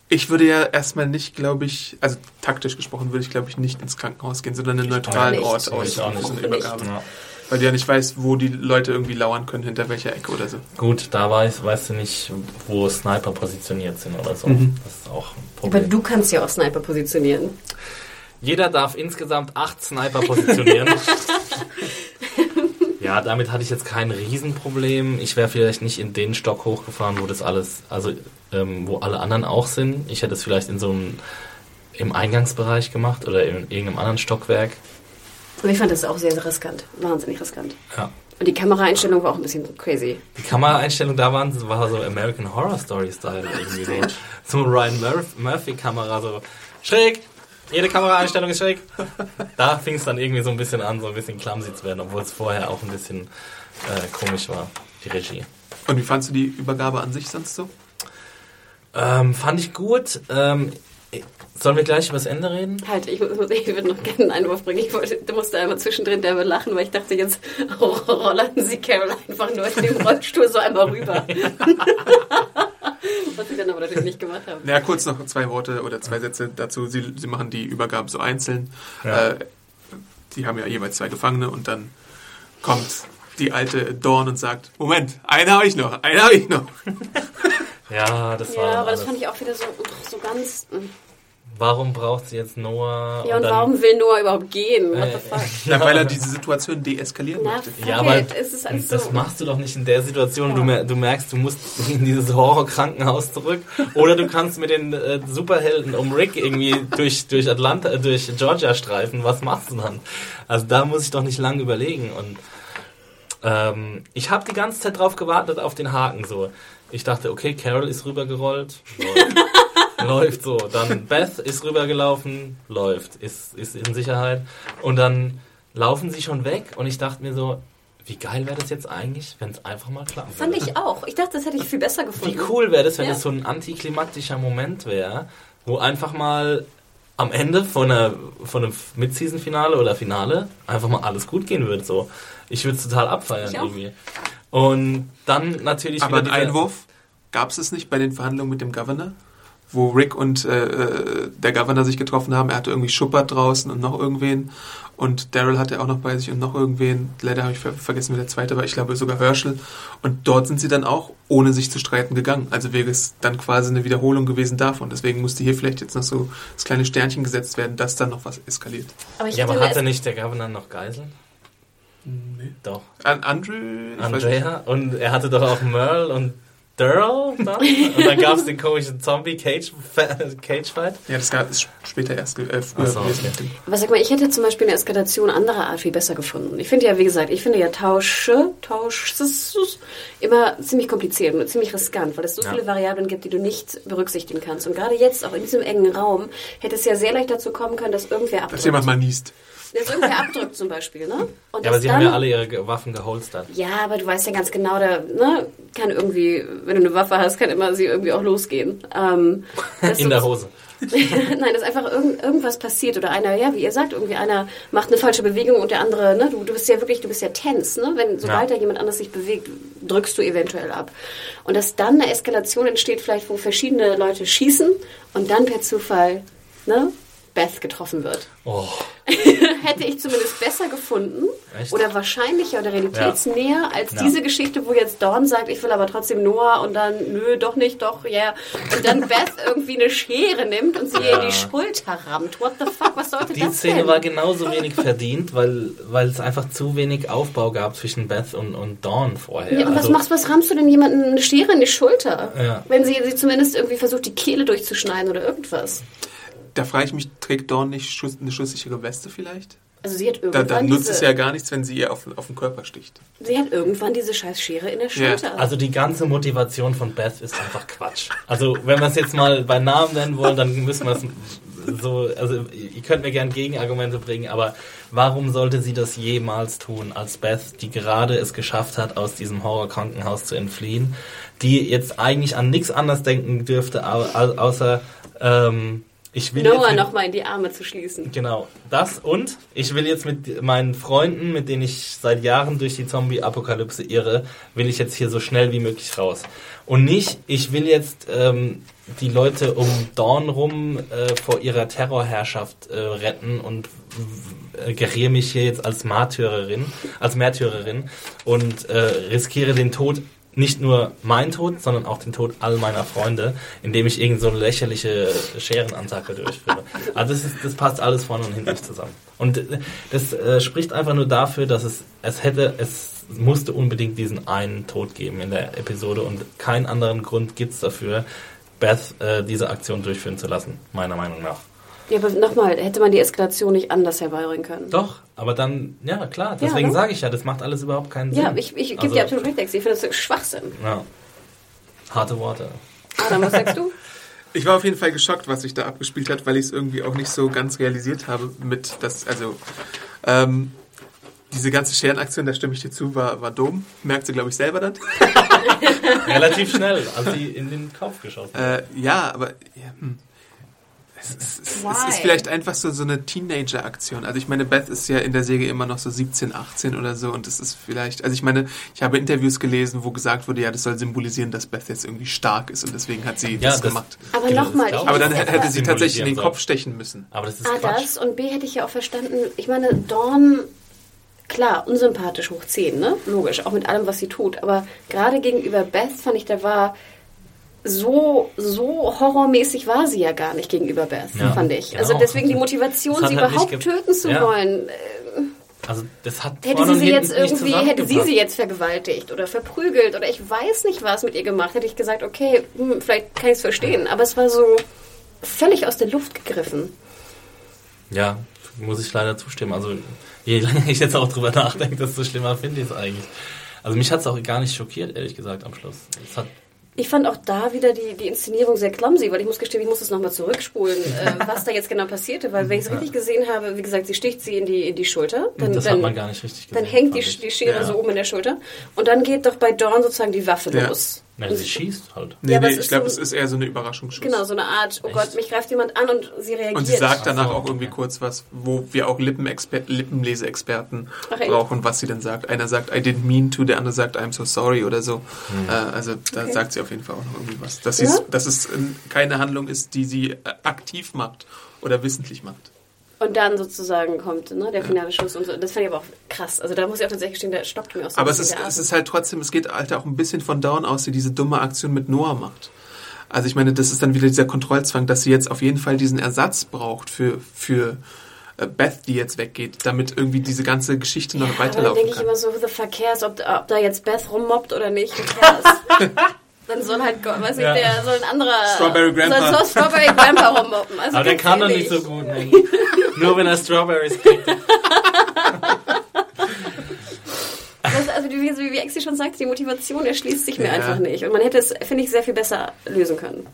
ich würde ja erstmal nicht, glaube ich, also taktisch gesprochen, würde ich, glaube ich, nicht ins Krankenhaus gehen, sondern einen neutralen. Ort Ich aus auch für so nicht. eine Übergabe. Ja. Weil du ja nicht weißt, wo die Leute irgendwie lauern können, hinter welcher Ecke oder so. Gut, da weiß, weißt du nicht, wo Sniper positioniert sind oder so. Mhm. Das ist auch ein Aber Problem. du kannst ja auch Sniper positionieren. Jeder darf insgesamt acht Sniper positionieren. [laughs] ja, damit hatte ich jetzt kein Riesenproblem. Ich wäre vielleicht nicht in den Stock hochgefahren, wo das alles, also ähm, wo alle anderen auch sind. Ich hätte es vielleicht in so einem im Eingangsbereich gemacht oder in irgendeinem anderen Stockwerk. Aber ich fand das auch sehr, sehr riskant. Wahnsinnig riskant. Ja. Und die Kameraeinstellung war auch ein bisschen crazy. Die Kameraeinstellung da waren, war so American Horror Story Style irgendwie so. [laughs] So Ryan Murph Murphy Kamera so schräg. Jede Kameraeinstellung ist schräg. [laughs] Da fing es dann irgendwie so ein bisschen an, so ein bisschen clumsy zu werden, obwohl es vorher auch ein bisschen äh, komisch war, die Regie. Und wie fandst du die Übergabe an sich sonst so? Ähm, fand ich gut. Ähm, sollen wir gleich über das Ende reden? Halt, ich, muss- ich würde noch gerne einen Einwurf bringen. Ich wollte, musste einmal zwischendrin derbe lachen, weil ich dachte, jetzt [laughs] rollern sie Carol einfach nur in dem Rollstuhl so einmal rüber. [laughs] Was sie dann aber natürlich nicht gemacht haben. Ja, kurz noch zwei Worte oder zwei Sätze dazu. Sie, sie machen die Übergabe so einzeln. Ja. Äh, die haben ja jeweils zwei Gefangene und dann kommt die alte Dawn und sagt, Moment, einen habe ich noch, einen habe ich noch. [laughs] Ja, das war Ja, aber das alles. fand ich auch wieder so, so ganz. Warum braucht sie jetzt Noah? Ja, und dann- warum will Noah überhaupt gehen? What the Äh, fuck? Na, weil er diese Situation deeskalieren Na, möchte. fuck Ja, aber it. Es ist alles das so. machst du doch nicht in der Situation. Du, mer du merkst, du musst [laughs] in dieses Horrorkrankenhaus zurück. Oder du kannst mit den äh, Superhelden um Rick irgendwie durch, durch Atlanta, äh, durch Georgia streifen. Was machst du dann? Also da muss ich doch nicht lange überlegen. Und ähm, ich habe die ganze Zeit drauf gewartet auf den Haken. So, ich dachte, okay, Carol ist rübergerollt. [laughs] Läuft. so. Dann Beth ist rübergelaufen. Läuft. Ist, ist in Sicherheit. Und dann laufen sie schon weg. Und ich dachte mir so, wie geil wäre das jetzt eigentlich, wenn es einfach mal klappen Fand ich auch. Ich dachte, das hätte ich viel besser gefunden. Wie cool wäre das, wenn Ja. das so ein antiklimaktischer Moment wäre, wo einfach mal am Ende von, einer, von einem Mid-Season-Finale oder Finale einfach mal alles gut gehen würde. So. Ich würde es total abfeiern Ich auch. irgendwie. Und dann natürlich Aber wieder Einwurf gab es es nicht bei den Verhandlungen mit dem Governor, wo Rick und äh, äh, der Governor sich getroffen haben. Er hatte irgendwie Schuppert draußen und noch irgendwen. Und Daryl hatte auch noch bei sich und noch irgendwen. Leider habe ich ver vergessen, wer der zweite war. Ich glaube sogar Herschel. Und dort sind sie dann auch, ohne sich zu streiten, gegangen. Also wäre es dann quasi eine Wiederholung gewesen davon. Deswegen musste hier vielleicht jetzt noch so das kleine Sternchen gesetzt werden, dass dann noch was eskaliert. Aber ich Ja, aber hatte nicht der Governor noch Geiseln? Nee. Doch. An Andrew? Andrea. Und er hatte doch auch Merle und Daryl dann. [laughs] Und dann gab es den komischen Zombie-Cage-Fight. [laughs] Ja, das gab es später erst, äh, früher so. Was sag mal, ich hätte zum Beispiel eine Eskalation anderer Art viel besser gefunden. Ich finde ja, wie gesagt, ich finde ja Tausche, Tausch, immer ziemlich kompliziert und ziemlich riskant, weil es so Ja. viele Variablen gibt, die du nicht berücksichtigen kannst. Und gerade jetzt, auch in diesem engen Raum, hätte es ja sehr leicht dazu kommen können, dass irgendwer Dass abdrückt. jemand mal niest. Dass irgendwer abdrückt zum Beispiel, ne? Und Ja, aber sie haben ja dann- alle ihre Waffen geholstert. Ja, aber du weißt ja ganz genau, da ne, kann irgendwie, wenn du eine Waffe hast, kann immer sie irgendwie auch losgehen. Ähm, [laughs] In der Hose. [laughs] Nein, dass einfach irgend, irgendwas passiert oder einer, ja, wie ihr sagt, irgendwie einer macht eine falsche Bewegung und der andere, ne, du, du bist ja wirklich, du bist ja tense, ne? Wenn sobald Ja. da jemand anders sich bewegt, drückst du eventuell ab. Und dass dann eine Eskalation entsteht, vielleicht wo verschiedene Leute schießen und dann per Zufall, ne, Beth getroffen wird. Oh. [laughs] Hätte ich zumindest besser gefunden Echt? oder wahrscheinlicher oder realitätsnäher als Ja. diese Geschichte, wo jetzt Dawn sagt, ich will aber trotzdem Noah und dann, nö, doch nicht, doch, ja. Und dann [laughs] Beth irgendwie eine Schere nimmt und sie ihr in die Schulter rammt. What the fuck, was sollte Die das Szene denn? war genauso wenig verdient, weil, weil es einfach zu wenig Aufbau gab zwischen Beth und, und Dawn vorher. ja, und was Also- machst was rammst du denn jemanden eine Schere in die Schulter? Ja. Wenn sie, sie zumindest irgendwie versucht, die Kehle durchzuschneiden oder irgendwas. Da frage ich mich, trägt Dawn nicht Schuss, eine schusssichere Weste vielleicht? Also sie hat Da, irgendwann dann nutzt diese, es ja gar nichts, wenn sie ihr auf, auf den Körper sticht. sie hat irgendwann diese scheiß Schere in der Ja. Schulter. Also die ganze Motivation von Beth ist einfach Quatsch. Also wenn wir es jetzt mal bei Namen nennen wollen, dann müssen wir es so, also ihr könnt mir gerne Gegenargumente bringen, aber warum sollte sie das jemals tun als Beth, die gerade es geschafft hat, aus diesem Horrorkrankenhaus zu entfliehen, die jetzt eigentlich an nichts anderes denken dürfte, au- au- außer ähm, ich will Noah nochmal in die Arme zu schließen. Genau, das und ich will jetzt mit meinen Freunden, mit denen ich seit Jahren durch die Zombie-Apokalypse irre, will ich jetzt hier so schnell wie möglich raus. Und nicht, ich will jetzt ähm, die Leute um Dawn rum äh, vor ihrer Terrorherrschaft äh, retten und äh, geriere mich hier jetzt als Märtyrerin, als Märtyrerin und äh, riskiere den Tod nicht nur mein Tod, sondern auch den Tod all meiner Freunde, indem ich irgend so eine lächerliche Scherenattacke durchführe. Also das, ist, das passt alles vorne und hinten zusammen. Und das äh, spricht einfach nur dafür, dass es, es hätte, es musste unbedingt diesen einen Tod geben in der Episode und keinen anderen Grund gibt's dafür, Beth äh, diese Aktion durchführen zu lassen, meiner Meinung nach. Ja, aber nochmal, hätte man die Eskalation nicht anders herbeibringen können? Doch, aber dann, ja klar, deswegen ne? sage ich ja, das macht alles überhaupt keinen Sinn. Ja, ich, ich gebe Also, dir absolut recht. Ich finde das Schwachsinn. Ja. Harte Worte. Adam, was sagst du? [laughs] Ich war auf jeden Fall geschockt, was sich da abgespielt hat, weil ich es irgendwie auch nicht so ganz realisiert habe mit das, also ähm, diese ganze Scherenaktion, da stimme ich dir zu, war, war dumm. Merkt sie, glaube ich, selber dann. [laughs] Relativ schnell, als sie in den Kopf geschossen hat. Äh, ja, aber ja, hm. Es, ist- es, es ist vielleicht einfach so, so eine Teenager-Aktion. Also ich meine, Beth ist ja in der Serie immer noch so 17, 18 oder so und das ist vielleicht, also ich meine, ich habe Interviews gelesen, wo gesagt wurde, ja, das soll symbolisieren, dass Beth jetzt irgendwie stark ist und deswegen hat sie Ja, das, das- gemacht. Aber Genau, nochmal, Aber dann hätte sie tatsächlich in den Kopf stechen müssen. Aber das ist A, Quatsch. das und B hätte ich ja auch verstanden. Ich meine, Dawn, klar, unsympathisch hoch 10, ne? Logisch, auch mit allem, was sie tut. Aber gerade gegenüber Beth fand ich, da war so, so horrormäßig war sie ja gar nicht gegenüber Beth, Ja, fand ich. genau. Also deswegen die Motivation, sie halt überhaupt töten zu Ja. wollen. Also das hat Hätte sie sie jetzt irgendwie, hätte sie sie jetzt vergewaltigt oder verprügelt oder ich weiß nicht was mit ihr gemacht, hätte ich gesagt, okay, hm, vielleicht kann ich es verstehen. Aber es war so völlig aus der Luft gegriffen. Ja, muss ich leider zustimmen. Also je länger ich jetzt auch drüber nachdenke, desto schlimmer finde ich es eigentlich. Also mich hat es auch gar nicht schockiert, ehrlich gesagt, am Schluss. Es hat, Ich fand auch da wieder die, die Inszenierung sehr clumsy, weil ich muss gestehen, ich muss es nochmal zurückspulen, [laughs] äh, was da jetzt genau passierte, weil wenn ich es richtig gesehen habe, wie gesagt, sie sticht sie in die, in die Schulter. Dann, das dann, hat man gar nicht richtig gesehen. Dann hängt die, die Schere Ja. so oben in der Schulter und dann geht doch bei Dawn sozusagen die Waffe Ja. los. Nein, sie schießt halt. Nee, Ja, nee, ich glaube, so- es ist eher so eine Überraschungsschuss. Genau, so eine Art, oh Gott, mich greift jemand an und sie reagiert. Und sie sagt danach auch irgendwie okay. kurz was, wo wir auch Lippenexper Lippenleseexperten echt? brauchen, was sie denn sagt. Einer sagt, I didn't mean to, der andere sagt, I'm so sorry oder so. Hm. Äh, also da sagt sie auf jeden Fall auch noch irgendwie was. Dass, Ja? dass es äh, keine Handlung ist, die sie äh, aktiv macht oder wissentlich macht. Und dann sozusagen kommt ne, der finale Schuss und so. Das fand ich aber auch krass. Also da muss ich auch tatsächlich stehen, der stockt mir auch so Aber es ist, es ist halt trotzdem, es geht halt auch ein bisschen von Down aus, die diese dumme Aktion mit Noah macht. Also ich meine, das ist dann wieder dieser Kontrollzwang, dass sie jetzt auf jeden Fall diesen Ersatz braucht für, für äh, Beth, die jetzt weggeht, damit irgendwie diese ganze Geschichte noch dann weiterlaufen denke ich immer so, the fuck cares, ob, ob da jetzt Beth rummobbt oder nicht. [laughs] Dann soll halt, weiß ich, Ja. der soll ein anderer... Strawberry Grandpa. Soll, soll Strawberry Grandpa rummobben. Also Aber der kann doch nicht so gut nehmen. Nur wenn er Strawberries kriegt. [laughs] Das, also wie, wie, wie Exi schon sagt, die Motivation erschließt sich mir Ja. einfach nicht. Und man hätte es, finde ich, sehr viel besser lösen können.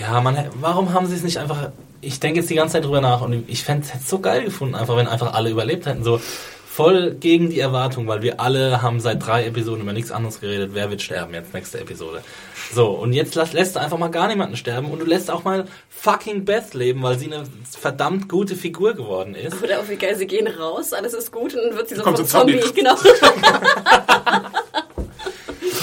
Ja, man, warum haben sie es nicht einfach ich denke jetzt die ganze Zeit drüber nach und ich fände es so geil gefunden, einfach wenn einfach alle überlebt hätten. So voll gegen die Erwartung, weil wir alle haben seit drei Episoden über nichts anderes geredet. Wer wird sterben jetzt nächste Episode? So, und jetzt lässt, lässt du einfach mal gar niemanden sterben und du lässt auch mal fucking Beth leben, weil sie eine verdammt gute Figur geworden ist. Oder auch wie geil, sie gehen raus, alles ist gut und dann wird sie Kommt so ein Zombie. Zombie. Genau. [laughs]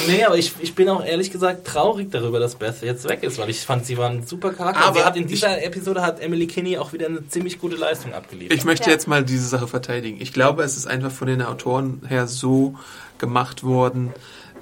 Nee, aber ich, ich bin auch ehrlich gesagt traurig darüber, dass Beth jetzt weg ist, weil ich fand, sie war ein super Charakter. Aber sie hat in ich- dieser Episode hat Emily Kinney auch wieder eine ziemlich gute Leistung abgeliefert. Ich möchte Ja. jetzt mal diese Sache verteidigen. Ich glaube, es ist einfach von den Autoren her so gemacht worden,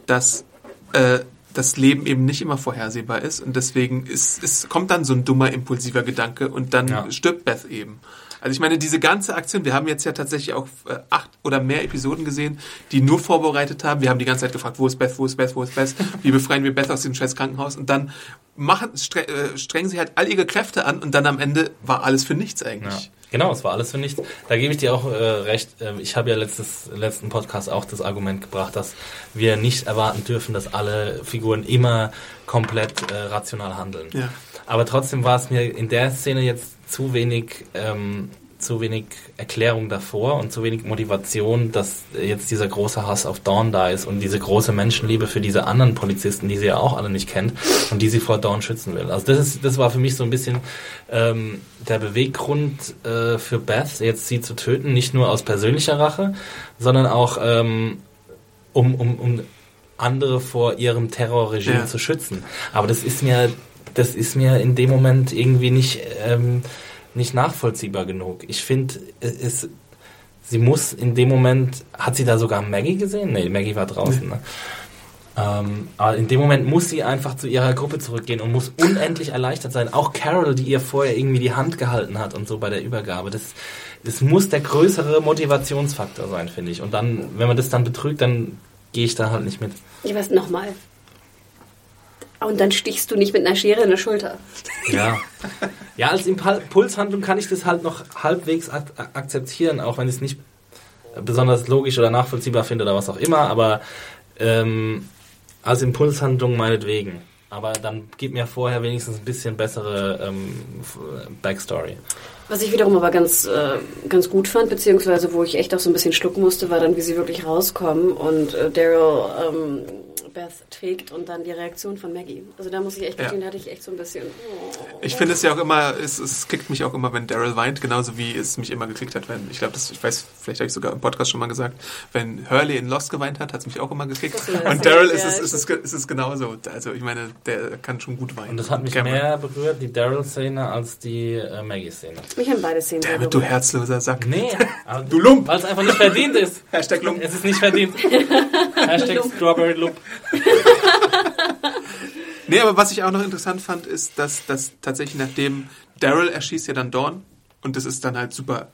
dass äh, das Leben eben nicht immer vorhersehbar ist und deswegen ist, es kommt dann so ein dummer, impulsiver Gedanke und dann Ja. stirbt Beth eben. Also ich meine, diese ganze Aktion, wir haben jetzt ja tatsächlich auch äh, acht oder mehr Episoden gesehen, die nur vorbereitet haben. Wir haben die ganze Zeit gefragt, wo ist Beth, wo ist Beth, wo ist Beth? Wie befreien wir Beth aus dem scheiß Krankenhaus? Und dann machen, stre äh, strengen sie halt all ihre Kräfte an und dann am Ende war alles für nichts Ja. eigentlich. Genau, es war alles für nichts. Da gebe ich dir auch äh, recht. Ähm, ich habe ja letztes, letzten Podcast auch das Argument gebracht, dass wir nicht erwarten dürfen, dass alle Figuren immer komplett äh, rational handeln. Ja. Aber trotzdem war es mir in der Szene jetzt zu wenig, ähm, zu wenig Erklärung davor und zu wenig Motivation, dass jetzt dieser große Hass auf Dawn da ist und diese große Menschenliebe für diese anderen Polizisten, die sie ja auch alle nicht kennt und die sie vor Dawn schützen will. Also das ist, das war für mich so ein bisschen ähm, der Beweggrund äh, für Beth, jetzt sie zu töten, nicht nur aus persönlicher Rache, sondern auch ähm, um, um, um andere vor ihrem Terrorregime Ja. zu schützen. Aber das ist mir, das ist mir in dem Moment irgendwie nicht, ähm, nicht nachvollziehbar genug. Ich finde, es, sie muss in dem Moment, hat sie da sogar Maggie gesehen? Nee, Maggie war draußen. Ne? Ähm, aber in dem Moment muss sie einfach zu ihrer Gruppe zurückgehen und muss unendlich erleichtert sein. Auch Carol, die ihr vorher irgendwie die Hand gehalten hat und so bei der Übergabe. Das, das muss der größere Motivationsfaktor sein, finde ich. Und dann, wenn man das dann betrügt, dann gehe ich da halt nicht mit. Ich weiß, nochmal. Und dann stichst du nicht mit einer Schere in der Schulter. Ja. Ja, als Impul- Impulshandlung kann ich das halt noch halbwegs ak akzeptieren, auch wenn ich es nicht besonders logisch oder nachvollziehbar finde oder was auch immer, aber ähm, als Impulshandlung meinetwegen. Aber dann gib mir vorher wenigstens ein bisschen bessere ähm, Backstory. Was ich wiederum aber ganz, äh, ganz gut fand, beziehungsweise wo ich echt auch so ein bisschen schlucken musste, war dann, wie sie wirklich rauskommen und äh, Daryl ähm, Beth trägt und dann die Reaktion von Maggie. Also da muss ich echt Ja. gestehen, da hatte ich echt so ein bisschen... Oh. Ich finde es ja auch immer, es, es kickt mich auch immer, wenn Daryl weint, genauso wie es mich immer gekickt hat, wenn, ich glaube, das, ich weiß, vielleicht habe ich sogar im Podcast schon mal gesagt, wenn Hurley in Lost geweint hat, hat es mich auch immer gekickt. Und ja, Daryl ja, ist es, ist, es, ist es genauso. Also ich meine, der kann schon gut weinen. Und das hat mich Cameron. mehr berührt, die Daryl-Szene, als die äh, Maggie-Szene. Mich haben beide Szenen sehr Dammit, du herzloser Sack. Nee, [laughs] Du Lump. Weil es einfach nicht verdient ist. Hashtag Lump. Es ist nicht verdient. [laughs] Hashtag Strawberry Lump. [laughs] Nee, aber was ich auch noch interessant fand, ist, dass, dass tatsächlich nachdem Daryl erschießt ja dann Dawn und das ist dann halt super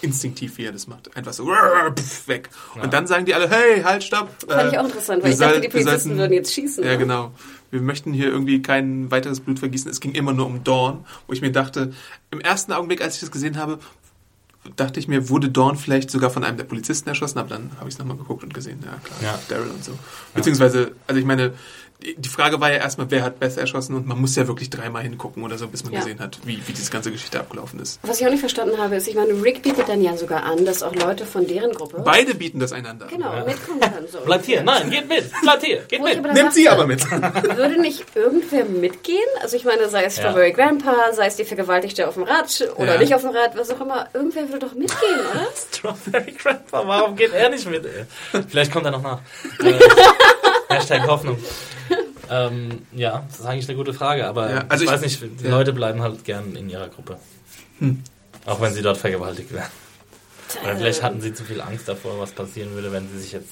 instinktiv, wie er das macht. Einfach so pff, weg. Und dann sagen die alle, hey, halt, stopp. Fand Äh, ich auch interessant, wir weil ich dachte, die Polizisten sollten- würden jetzt schießen. Ja, ne? genau. Wir möchten hier irgendwie kein weiteres Blut vergießen. Es ging immer nur um Dawn, wo ich mir dachte, im ersten Augenblick, als ich das gesehen habe, dachte ich mir, wurde Dawn vielleicht sogar von einem der Polizisten erschossen, aber dann habe ich es nochmal geguckt und gesehen, ja klar, Ja. Daryl und so. Beziehungsweise, also ich meine, die Frage war ja erstmal, wer hat Beth erschossen und man muss ja wirklich dreimal hingucken oder so, bis man Ja. gesehen hat, wie, wie diese ganze Geschichte abgelaufen ist. Was ich auch nicht verstanden habe, ist, ich meine, Rick bietet dann ja sogar an, dass auch Leute von deren Gruppe Beide bieten das einander. an. genau mitkommen können. So. Bleibt hier. Nein, geht mit. Bleibt hier. Geht Wo mit. Nimmt sie aber mit. Würde nicht irgendwer mitgehen? Also ich meine, sei es Ja. Strawberry Grandpa, sei es die Vergewaltigte auf dem Rad oder Ja. nicht auf dem Rad, was auch immer. Irgendwer würde doch mitgehen, oder? [laughs] Strawberry Grandpa, warum geht er nicht mit? ey? Vielleicht kommt er noch nach. [laughs] Hashtag Hoffnung. Ähm, ja, das ist eigentlich eine gute Frage, aber Ja, also ich ich- weiß nicht, die ja. Leute bleiben halt gern in ihrer Gruppe. Auch wenn sie dort vergewaltigt werden. Oder vielleicht hatten sie zu viel Angst davor, was passieren würde, wenn sie sich jetzt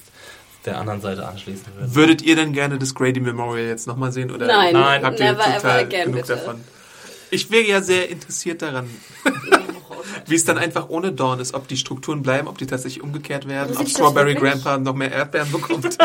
der anderen Seite anschließen würden. Würdet ihr denn gerne das Grady Memorial jetzt nochmal sehen? Oder Nein, Nein, habt ihr never ever total again, genug bitte. davon? Ich wäre ja sehr interessiert daran. [laughs] wie es dann einfach ohne Dawn ist, ob die Strukturen bleiben, ob die tatsächlich umgekehrt werden, ob Strawberry? Grandpa noch mehr Erdbeeren bekommt. [laughs]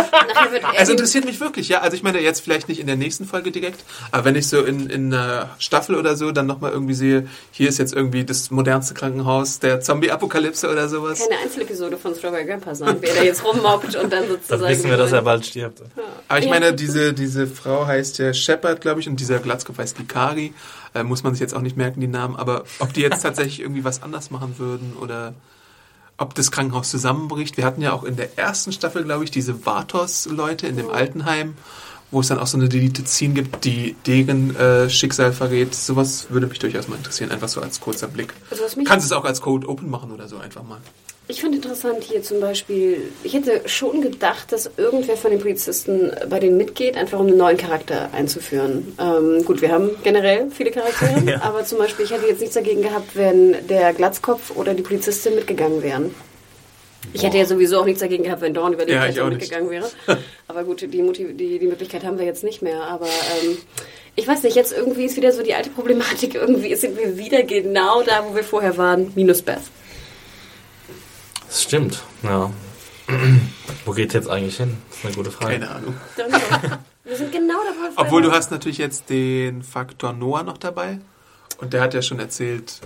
Die- interessiert mich wirklich, ja. Also ich meine jetzt vielleicht nicht in der nächsten Folge direkt, aber wenn ich so in, in einer Staffel oder so dann nochmal irgendwie sehe, hier ist jetzt irgendwie das modernste Krankenhaus der Zombie-Apokalypse oder sowas. keine Einzelepisode von Strawberry Grandpa sein, wer da jetzt rummobbt und dann sozusagen... Dann wissen wir, dass er bald stirbt. Aber ich meine, diese, diese Frau heißt ja Shepard, glaube ich, und dieser Glatzkopf heißt Likari. Äh, muss man sich jetzt auch nicht merken, die Namen. Aber ob die jetzt [laughs] tatsächlich irgendwie was anders machen würden oder ob das Krankenhaus zusammenbricht. Wir hatten ja auch in der ersten Staffel, glaube ich, diese Vatos-Leute in dem Altenheim, wo es dann auch so eine Scene gibt, die deren äh, Schicksal verrät. Sowas würde mich durchaus mal interessieren, einfach so als kurzer Blick. Also Kannst es auch als Code Open machen oder so einfach mal. Ich fand interessant hier zum Beispiel, ich hätte schon gedacht, dass irgendwer von den Polizisten bei denen mitgeht, einfach um einen neuen Charakter einzuführen. Ähm, gut, wir haben generell viele Charaktere, [laughs] Ja. aber zum Beispiel, ich hätte jetzt nichts dagegen gehabt, wenn der Glatzkopf oder die Polizistin mitgegangen wären. Ich hätte ja sowieso auch nichts dagegen gehabt, wenn Dawn überlebt Ja, hätte und nicht. mitgegangen wäre. [laughs] Aber gut, die, Motiv die, die Möglichkeit haben wir jetzt nicht mehr. Aber ähm, ich weiß nicht, jetzt irgendwie ist wieder so die alte Problematik. [laughs] Irgendwie sind wir wieder genau da, wo wir vorher waren, minus Beth. Das stimmt, ja. [clears throat] Wo geht jetzt eigentlich hin? Das ist eine gute Frage. Keine Ahnung. Wir sind genau da, vorher Obwohl du hast natürlich jetzt den Faktor Noah noch dabei. Und der hat ja schon erzählt,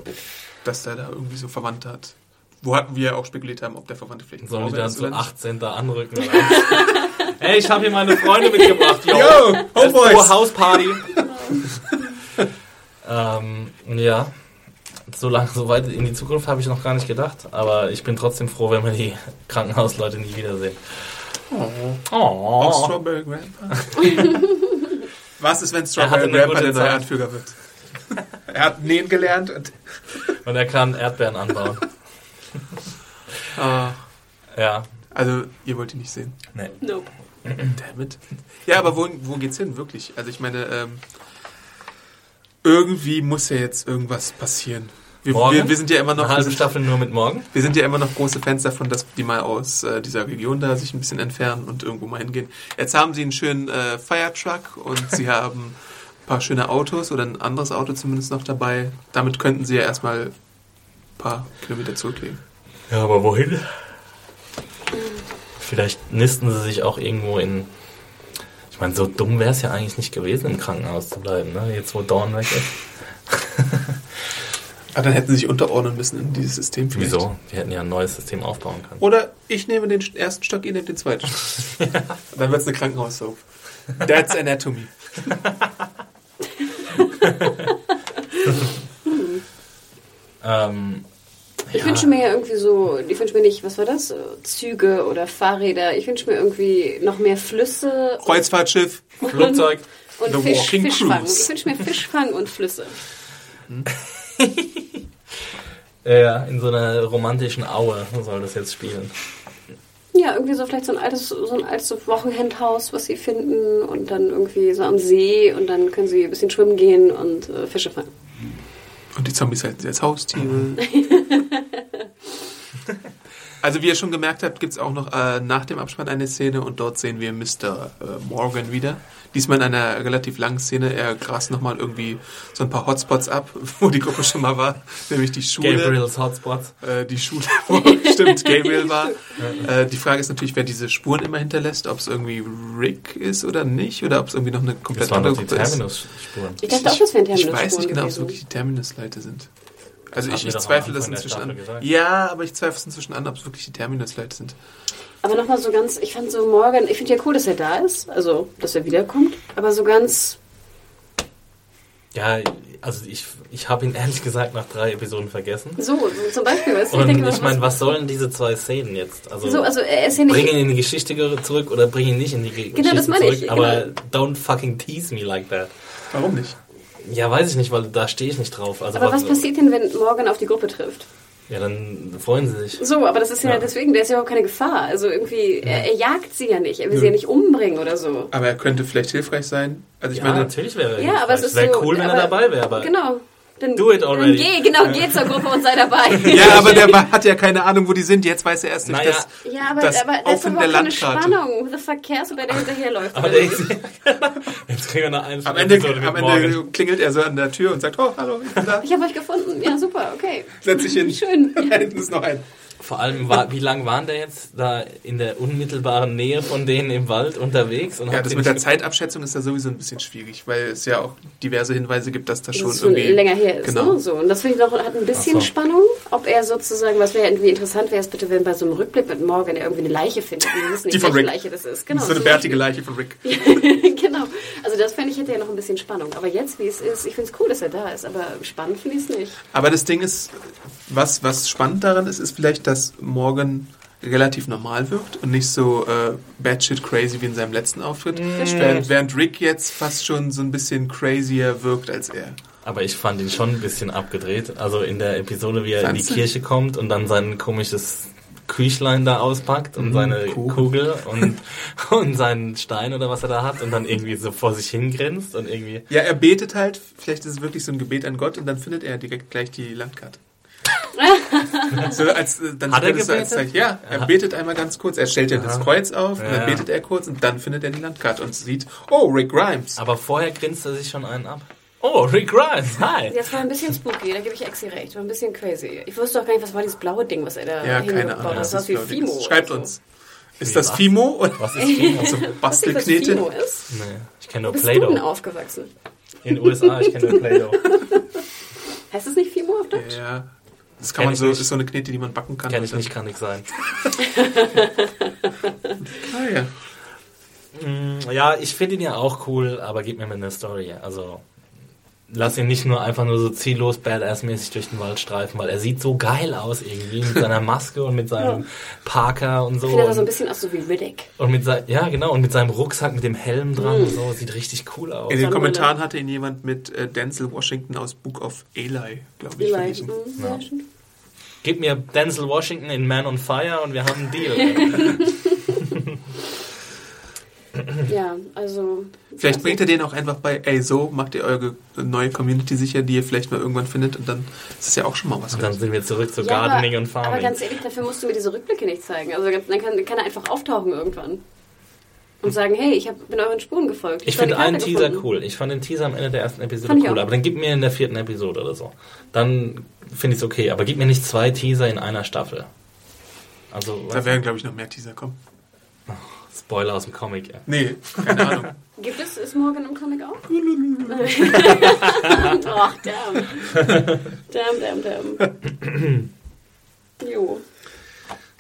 dass der da irgendwie so Verwandte hat. Wo hatten wir ja auch spekuliert haben, ob der Verwandte vielleicht Sollen die dann so nicht. 18. anrücken? oder was? [laughs] Ey, ich habe hier meine Freunde mitgebracht. Yo, Yo, Homeboys. a Hausparty. [laughs] ähm, ja, so lange, so weit in die Zukunft habe ich noch gar nicht gedacht. Aber ich bin trotzdem froh, wenn wir die [laughs] Krankenhausleute nie wiedersehen. Auch Oh. [laughs] Strawberry Grandpa. [laughs] Was ist, wenn Er Strawberry Grandpa der neue. Anführer wird? er hat nähen gelernt und Und er kann Erdbeeren anbauen. ah, Ja. also ihr wollt ihn nicht sehen. Nee. Nope. Damit. Ja, aber wo, wo geht's hin, wirklich? Also ich meine, ähm, irgendwie muss ja jetzt irgendwas passieren. Wir, Morgen? wir, wir sind ja immer noch Eine halbe Staffel nur mit morgen. wir sind ja immer noch große Fans davon, dass die mal aus äh, dieser Region da sich ein bisschen entfernen und irgendwo mal hingehen. Jetzt haben sie einen schönen äh, Firetruck und sie [laughs] haben ein paar schöne Autos oder ein anderes Auto zumindest noch dabei. Damit könnten sie ja erstmal ein paar Kilometer zurücklegen. Ja, aber wohin? Vielleicht nisten sie sich auch irgendwo in. Meine, so dumm wäre es ja eigentlich nicht gewesen, im Krankenhaus zu bleiben, ne? Jetzt wo Dawn weg ist. Aber dann hätten sie sich unterordnen müssen in dieses System. vielleicht. Wieso? Wir hätten ja ein neues System aufbauen können. Oder ich nehme den ersten Stock, ihr nehmt den zweiten Stock. [laughs] Dann wird es eine Krankenhaussoap. That's Anatomy. [laughs] Ähm, Ich ja, wünsche mir ja irgendwie so, ich wünsche mir nicht, was war das? Züge oder Fahrräder. Ich wünsche mir irgendwie noch mehr Flüsse Kreuzfahrtschiff. [laughs] Flugzeug. und Fisch, Fischfang. Cruise. Ich wünsche mir Fischfang und Flüsse. [laughs] Ja, in so einer romantischen Aue soll das jetzt spielen. Ja, irgendwie so vielleicht so ein altes, so ein altes Wochenendhaus, was sie finden und dann irgendwie so am See und dann können sie ein bisschen schwimmen gehen und äh, Fische fangen. Und die Zombies halten sie als Haustiere. [laughs] also wie ihr schon gemerkt habt, gibt es auch noch äh, nach dem Abspann eine Szene und dort sehen wir Mr. Äh, Morgan wieder. Diesmal in einer relativ langen Szene. Er grast nochmal irgendwie so ein paar Hotspots ab, [laughs] wo die Gruppe schon mal war. Nämlich die Schule. Gabriels Hotspots. Äh, die Schule, [laughs] wo stimmt Gabriel war. Äh, die Frage ist natürlich, wer diese Spuren immer hinterlässt, ob es irgendwie Rick ist oder nicht, oder ob es irgendwie noch eine komplett Das waren andere Gruppe ist. Terminus-Spuren. Ich dachte auch, das wären Ich Terminus weiß nicht genau, ob es wirklich die Terminus-Leute sind. Also Das ich, ich zweifle das inzwischen an. Gesagt. Ja, aber ich zweifle es inzwischen an, ob es wirklich die Terminus-Leute sind. Aber nochmal so ganz, ich fand so Morgan, ich finde ja cool, dass er da ist, also dass er wiederkommt, aber so ganz, Ja, also ich, ich habe ihn ehrlich gesagt nach drei Episoden vergessen. so, so zum Beispiel, weißt du, Und denke, ich meine, was, sollen diese zwei Szenen jetzt? Also, so, also er ist ja nicht, bring ihn in die Geschichte zurück oder bring ihn nicht in die Ge- Genau, das Geschichte meine ich, zurück. Aber genau. don't fucking tease me like that. Warum nicht? Ja, weiß ich nicht, weil da stehe ich nicht drauf. Also aber was passiert denn, wenn Morgan auf die Gruppe trifft? Ja, dann freuen sie sich. So, aber das ist ja, Ja. deswegen, der ist ja überhaupt keine Gefahr. Also irgendwie, er, er jagt sie ja nicht, er will sie ja nicht umbringen oder so. Aber er könnte vielleicht hilfreich sein. Also ich ja, meine, natürlich wäre er Ja, aber es ist wäre so. cool, wenn aber, er dabei wäre, aber Genau. Dann, Do it already. Dann geh, genau, geh zur Gruppe und sei dabei. [laughs] Ja, aber der hat ja keine Ahnung, wo die sind. Jetzt weiß er erst durch Naja. das, Ja, aber, das aber das ist Auffinden der Landkarte. Spannung. Who the fuck cares, ob er da hinterherläuft? Aber der nicht? ist, jetzt kriegen wir noch eine Am Ende, am. Ende klingelt er so an der Tür und sagt, oh, hallo, ich bin da. Ich habe euch gefunden. Ja, super, okay. Setz dich hin. Schön. Da hinten ist noch ein. Vor allem, war, wie lang waren der jetzt da in der unmittelbaren Nähe von denen im Wald unterwegs? Und Ja, das mit der Zeitabschätzung ist ja sowieso ein bisschen schwierig, weil es ja auch diverse Hinweise gibt, dass das schon dass es schon irgendwie länger her ist. Genau. Ne? So. Und das finde ich noch, hat ein bisschen so. Spannung, ob er sozusagen, was wäre irgendwie interessant wäre, ist bitte, wenn bei so einem Rückblick mit Morgan er irgendwie eine Leiche findet. Wir wissen nicht, Die von welche Rick. Leiche das ist. Genau, so eine zum bärtige. Leiche von Rick. [laughs] genau. Also das fände ich hätte ja noch ein bisschen Spannung. Aber jetzt, wie es ist, ich finde es cool, dass er da ist. Aber spannend finde ich es nicht. Aber das Ding ist, was, was spannend daran ist, ist vielleicht, dass Morgan relativ normal wirkt und nicht so äh, batshit crazy wie in seinem letzten Auftritt. Während, während Rick jetzt fast schon so ein bisschen crazier wirkt als er. Aber ich fand ihn schon ein bisschen abgedreht. Also in der Episode, wie er in die Fandst du? Kirche kommt und dann sein komisches Küchlein da auspackt und seine Kugel. Kugel und, [laughs] und seinen Stein oder was er da hat und dann irgendwie so vor sich hingrinst und irgendwie. Ja, er betet halt, vielleicht ist es wirklich so ein Gebet an Gott und dann findet er direkt gleich die Landkarte. So als, äh, dann Hat er als gebetet? Zeichen- Ja, er Aha. betet einmal ganz kurz. Er stellt ja das. Kreuz auf und Ja. dann betet er kurz und dann findet er die Landkarte und sieht, oh, Rick Grimes. Aber vorher grinst er sich schon einen ab. Oh, Rick Grimes, hi! Das war ein bisschen spooky, da gebe ich Exi recht. War ein bisschen crazy. Ich wusste auch gar nicht, was war dieses blaue Ding, was er da Ja, hingebaut keine Ahnung. hat. Das was aus wie das Fimo. Schreibt so. uns. Ist das was? Fimo? Oder Was ist [laughs] Fimo? so Weißt du, was Bastelknete? Fimo ist? Nee, ich kenne nur Bist du denn Play-Doh. aufgewachsen? In den USA, ich kenne nur Play-Doh. [laughs] Heißt das nicht Fimo auf Deutsch? Ja. Das kann Kenn man so, nicht. ist so eine Knete, die man backen kann. Kenne ich nicht, kann nicht sein. [laughs] Ah, ja. Mm, Ja, ich finde ihn ja auch cool, aber gib mir mal eine Story. Also lass ihn nicht nur einfach nur so ziellos Badass-mäßig durch den Wald streifen, weil er sieht so geil aus irgendwie mit seiner [laughs] Maske und mit seinem Parker und so. Ich finde das so ein und, bisschen aus so wie Riddick. und mit sein, ja genau und mit seinem Rucksack mit dem Helm dran und so sieht richtig cool aus. In den. Kommentaren hatte ihn jemand mit äh, Denzel Washington aus Book of Eli, glaube ich. Eli. Mhm, ja. Gib mir Denzel Washington in Man on Fire und wir haben einen Deal. [laughs] Ja, also. Vielleicht bringt er den auch einfach bei, ey, so macht ihr eure neue Community sicher, die ihr vielleicht mal irgendwann findet und dann ist es ja auch schon mal was. und dann sind wir zurück zu Ja, Gardening aber, und Farming. Aber ganz ehrlich, dafür musst du mir diese Rückblicke nicht zeigen. Also dann kann, kann er einfach auftauchen irgendwann. Und sagen, hey, ich hab, bin euren Spuren gefolgt. Ich hab finde einen Teaser gefunden. cool. Ich fand den Teaser am Ende der ersten Episode ich cool. Aber dann gib mir in der vierten Episode oder so. Dann finde ich es okay. Aber gib mir nicht zwei Teaser in einer Staffel. Also, Da werden, glaube ich, noch mehr Teaser kommen. Spoiler aus dem Comic, ja. Nee, keine Ahnung. [laughs] Gibt es, ist Morgan im Comic auch? [laughs] Ach, damn. Damn, damn, damn. Jo.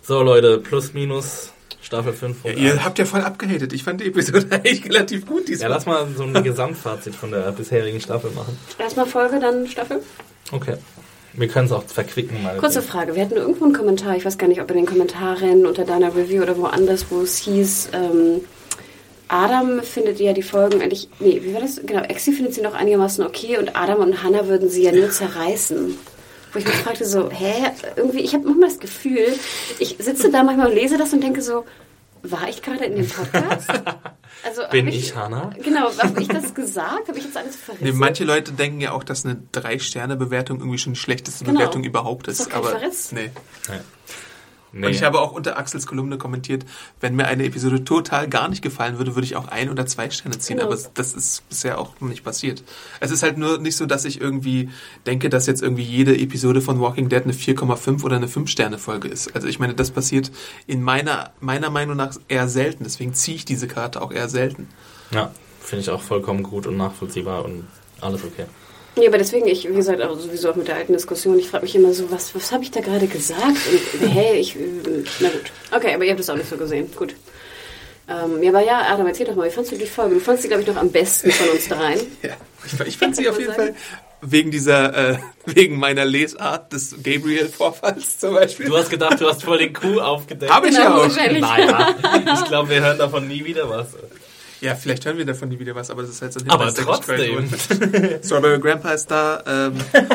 So, Leute, plus minus Staffel 5. Ja, ihr habt ja voll abgehatet. Ich fand die Episode [laughs] eigentlich relativ gut ja, diesmal. lass mal so ein Gesamtfazit von der bisherigen Staffel machen. Erstmal Folge, dann Staffel. Okay. Wir können es auch verquicken mal. Kurze Frage. Wir hatten irgendwo einen Kommentar, ich weiß gar nicht, ob in den Kommentaren unter deiner Review oder woanders, wo es hieß, ähm, Adam findet ja die Folgen eigentlich, nee, wie war das? Genau, Exi findet sie noch einigermaßen okay und Adam und Hannah würden sie ja nur zerreißen. Wo ich mich fragte so, hä, irgendwie, ich habe manchmal das Gefühl, ich sitze da manchmal und lese das und denke so, war ich gerade in dem Podcast? [laughs] Also, Bin ich Hannah? Genau, habe ich das gesagt? Habe ich jetzt alles verrissen? Nee, manche Leute denken ja auch, dass eine Drei-Sterne-Bewertung irgendwie schon die schlechteste Genau. Bewertung überhaupt ist. Ist doch kein aber Verriss. nee. Nee. Und ich habe auch unter Axels Kolumne kommentiert, wenn mir eine Episode total gar nicht gefallen würde, würde ich auch ein oder zwei Sterne ziehen. Genau. Aber das ist bisher auch noch nicht passiert. Es ist halt nur nicht so, dass ich irgendwie denke, dass jetzt irgendwie jede Episode von Walking Dead eine 4,5 oder eine 5-Sterne-Folge ist. Also ich meine, das passiert in meiner, meiner Meinung nach eher selten. Deswegen ziehe ich diese Karte auch eher selten. ja, finde ich auch vollkommen gut und nachvollziehbar und alles okay. Ja, aber deswegen, ich, wie gesagt, auch sowieso auch mit der alten Diskussion, ich frage mich immer so, was, was habe ich da gerade gesagt? Und hey, ich, äh, na gut. Okay, aber ihr habt es auch nicht so gesehen. Gut. Ähm, ja, aber ja, Adam, erzähl doch mal, wie fandst du die Folge? Du fandst sie, glaube ich, noch am besten von uns dreien. [laughs] Ja, ich, ich fand sie auf jeden man Fall wegen dieser, äh, wegen meiner Lesart des Gabriel-Vorfalls zum Beispiel. Du hast gedacht, du hast voll den Kuh aufgedeckt. Habe ich Genau, ja auch. wahrscheinlich. Naja, ich glaube, wir hören davon nie wieder was. Ja, vielleicht hören wir davon nie wieder was, aber das ist halt so ein Aber der trotzdem. Strawberry [laughs] Grandpa ist da. Ähm, [laughs]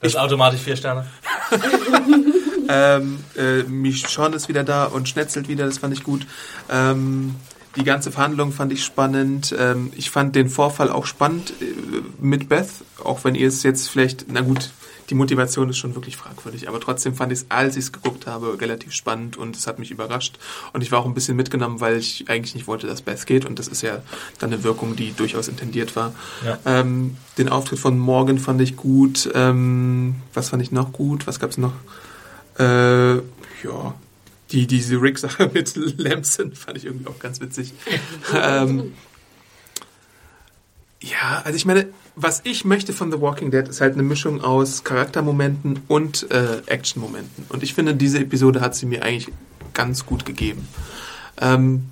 Das ist automatisch vier Sterne. [laughs] ähm, äh, Michonne ist wieder da und schnetzelt wieder, das fand ich gut. Ähm, die ganze Verhandlung fand ich spannend. Ähm, ich fand den Vorfall auch spannend äh, mit Beth, auch wenn ihr es jetzt vielleicht, na gut, die Motivation ist schon wirklich fragwürdig, aber trotzdem fand ich es, als ich es geguckt habe, relativ spannend und es hat mich überrascht und ich war auch ein bisschen mitgenommen, weil ich eigentlich nicht wollte, dass Beth geht und das ist ja dann eine Wirkung, die durchaus intendiert war. Ja. Ähm, den Auftritt von Morgan fand ich gut. Ähm, was fand ich noch gut? Was gab's noch? Äh, ja, die, diese Rick-Sache [laughs] mit Lamson fand ich irgendwie auch ganz witzig. [laughs] ähm, ja, also ich meine, was ich möchte von The Walking Dead ist halt eine Mischung aus Charaktermomenten und äh, Actionmomenten. Und ich finde, diese Episode hat sie mir eigentlich ganz gut gegeben. Ähm,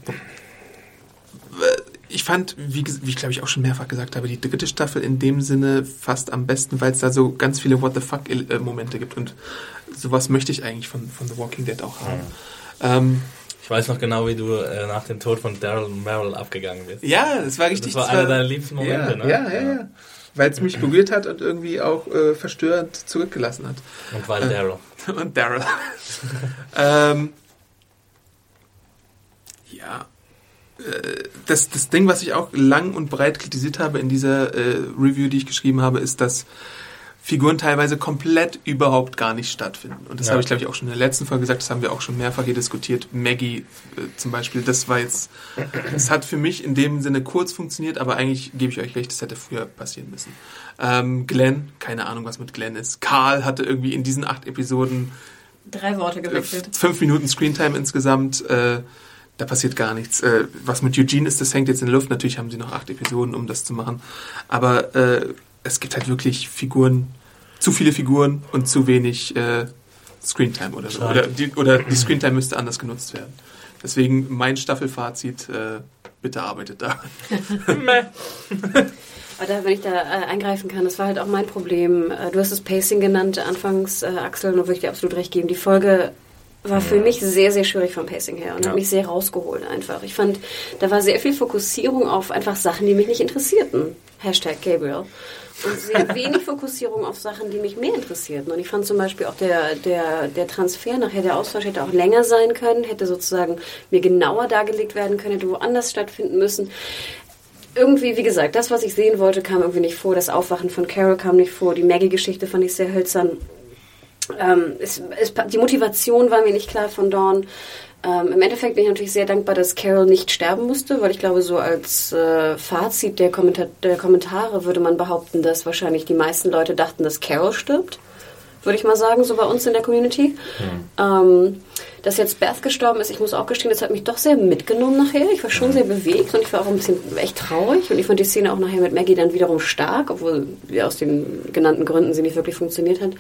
ich fand, wie, wie ich glaube ich auch schon mehrfach gesagt habe, die dritte Staffel in dem Sinne fast am besten, weil es da so ganz viele What the fuck äh, Momente gibt und sowas möchte ich eigentlich von, von The Walking Dead auch haben. Ähm, Ich weiß noch genau, wie du äh, nach dem Tod von Daryl Merrill abgegangen bist. ja, das war richtig. das war einer deiner liebsten Momente, ja, ne? Ja, ja, ja. Weil es mich berührt hat und irgendwie auch äh, verstörend zurückgelassen hat. Und weil Daryl. [laughs] und Daryl. ähm, ja. Äh, Das, das Ding, was ich auch lang und breit kritisiert habe in dieser äh, Review, die ich geschrieben habe, ist, dass Figuren teilweise komplett überhaupt gar nicht stattfinden. Und das Ja. habe ich, glaube ich, auch schon in der letzten Folge gesagt, das haben wir auch schon mehrfach hier diskutiert. Maggie äh, zum Beispiel, das war jetzt, es hat für mich in dem Sinne kurz funktioniert, aber eigentlich gebe ich euch recht, das hätte früher passieren müssen. Ähm, Glenn, keine Ahnung, was mit Glenn ist. Karl hatte irgendwie in diesen acht Episoden Drei Worte äh, gewechselt. fünf Minuten Screentime insgesamt. Äh, da passiert gar nichts. Äh, was mit Eugene ist, das hängt jetzt in der Luft. Natürlich haben sie noch acht Episoden, um das zu machen. Aber äh, es gibt halt wirklich Figuren, zu viele Figuren und zu wenig äh, Screentime oder so. Oder die, oder die Screentime müsste anders genutzt werden. Deswegen mein Staffelfazit, äh, bitte arbeitet da. [laughs] Aber da, wenn ich da äh, eingreifen kann, das war halt auch mein Problem. Äh, du hast das Pacing genannt anfangs, äh, Axel, und da würde ich dir absolut recht geben. Die Folge war für mich sehr, sehr schwierig vom Pacing her und Ja. hat mich sehr rausgeholt einfach. Ich fand, da war sehr viel Fokussierung auf einfach Sachen, die mich nicht interessierten. Hashtag Gabriel. Und sehr wenig Fokussierung auf Sachen, die mich mehr interessierten. Und ich fand zum Beispiel auch der, der, der Transfer nachher, der Austausch hätte auch länger sein können, hätte sozusagen mir genauer dargelegt werden können, hätte woanders stattfinden müssen irgendwie, wie gesagt, das, was ich sehen wollte, kam irgendwie nicht vor. Das Aufwachen von Carol kam nicht vor. Die Maggie-Geschichte fand ich sehr hölzern. Ähm, es, es, die Motivation war mir nicht klar von Dawn. Ähm, Im Endeffekt bin ich natürlich sehr dankbar, dass Carol nicht sterben musste, weil ich glaube, so als äh, Fazit der, Kommentar der Kommentare würde man behaupten, dass wahrscheinlich die meisten Leute dachten, dass Carol stirbt. Würde ich mal sagen, so bei uns in der Community. Ähm, dass jetzt Beth gestorben ist, ich muss auch gestehen, das hat mich doch sehr mitgenommen nachher. Ich war schon sehr bewegt und ich war auch ein bisschen echt traurig. Und ich fand die Szene auch nachher mit Maggie dann wiederum stark, obwohl ja, aus den genannten Gründen sie nicht wirklich funktioniert hat.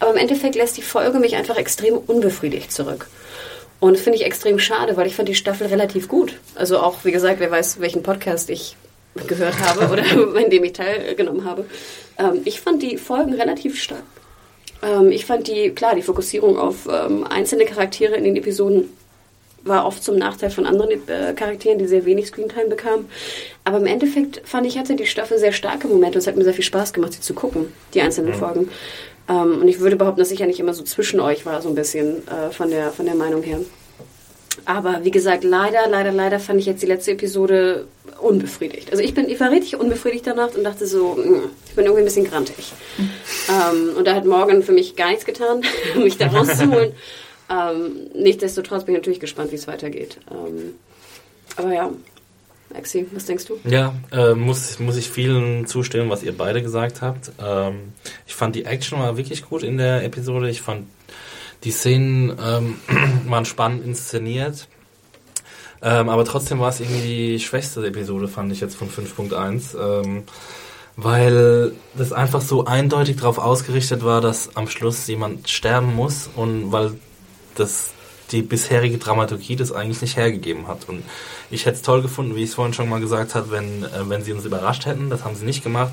Aber im Endeffekt lässt die Folge mich einfach extrem unbefriedigt zurück. Und das finde ich extrem schade, weil ich fand die Staffel relativ gut. Also auch, wie gesagt, wer weiß, welchen Podcast ich gehört habe oder [laughs] in dem ich teilgenommen habe. Ähm, ich fand die Folgen relativ stark. Ähm, ich fand die, klar, die Fokussierung auf ähm, einzelne Charaktere in den Episoden war oft zum Nachteil von anderen äh, Charakteren, die sehr wenig Screentime bekamen. Aber im Endeffekt fand ich, hatte die Staffel sehr starke Momente und es hat mir sehr viel Spaß gemacht, sie zu gucken, die einzelnen Folgen. Ähm, und ich würde behaupten, dass ich ja nicht immer so zwischen euch war, so ein bisschen äh, von, der, von der Meinung her. Aber wie gesagt, leider, leider, leider fand ich jetzt die letzte Episode unbefriedigt. Also ich bin, ich war richtig unbefriedigt danach und dachte so, mm, ich bin irgendwie ein bisschen grantig. Ähm, und da hat Morgan für mich gar nichts getan, [laughs] mich da rauszuholen. [laughs] ähm, nichtsdestotrotz bin ich natürlich gespannt, wie es weitergeht. Ähm, aber ja, Maxi, was denkst du? Ja, äh, muss, muss ich vielen zustimmen, was ihr beide gesagt habt. Ähm, ich fand die Action war wirklich gut in der Episode. Ich fand die Szenen ähm, [clears throat] waren spannend inszeniert. Ähm, aber trotzdem war es irgendwie die schwächste Episode, fand ich jetzt von 5.1. Ähm, weil das einfach so eindeutig darauf ausgerichtet war, dass am Schluss jemand sterben muss und weil das die bisherige Dramaturgie das eigentlich nicht hergegeben hat. Und ich hätte es toll gefunden, wie ich es vorhin schon mal gesagt habe, wenn, äh, wenn sie uns überrascht hätten. Das haben sie nicht gemacht.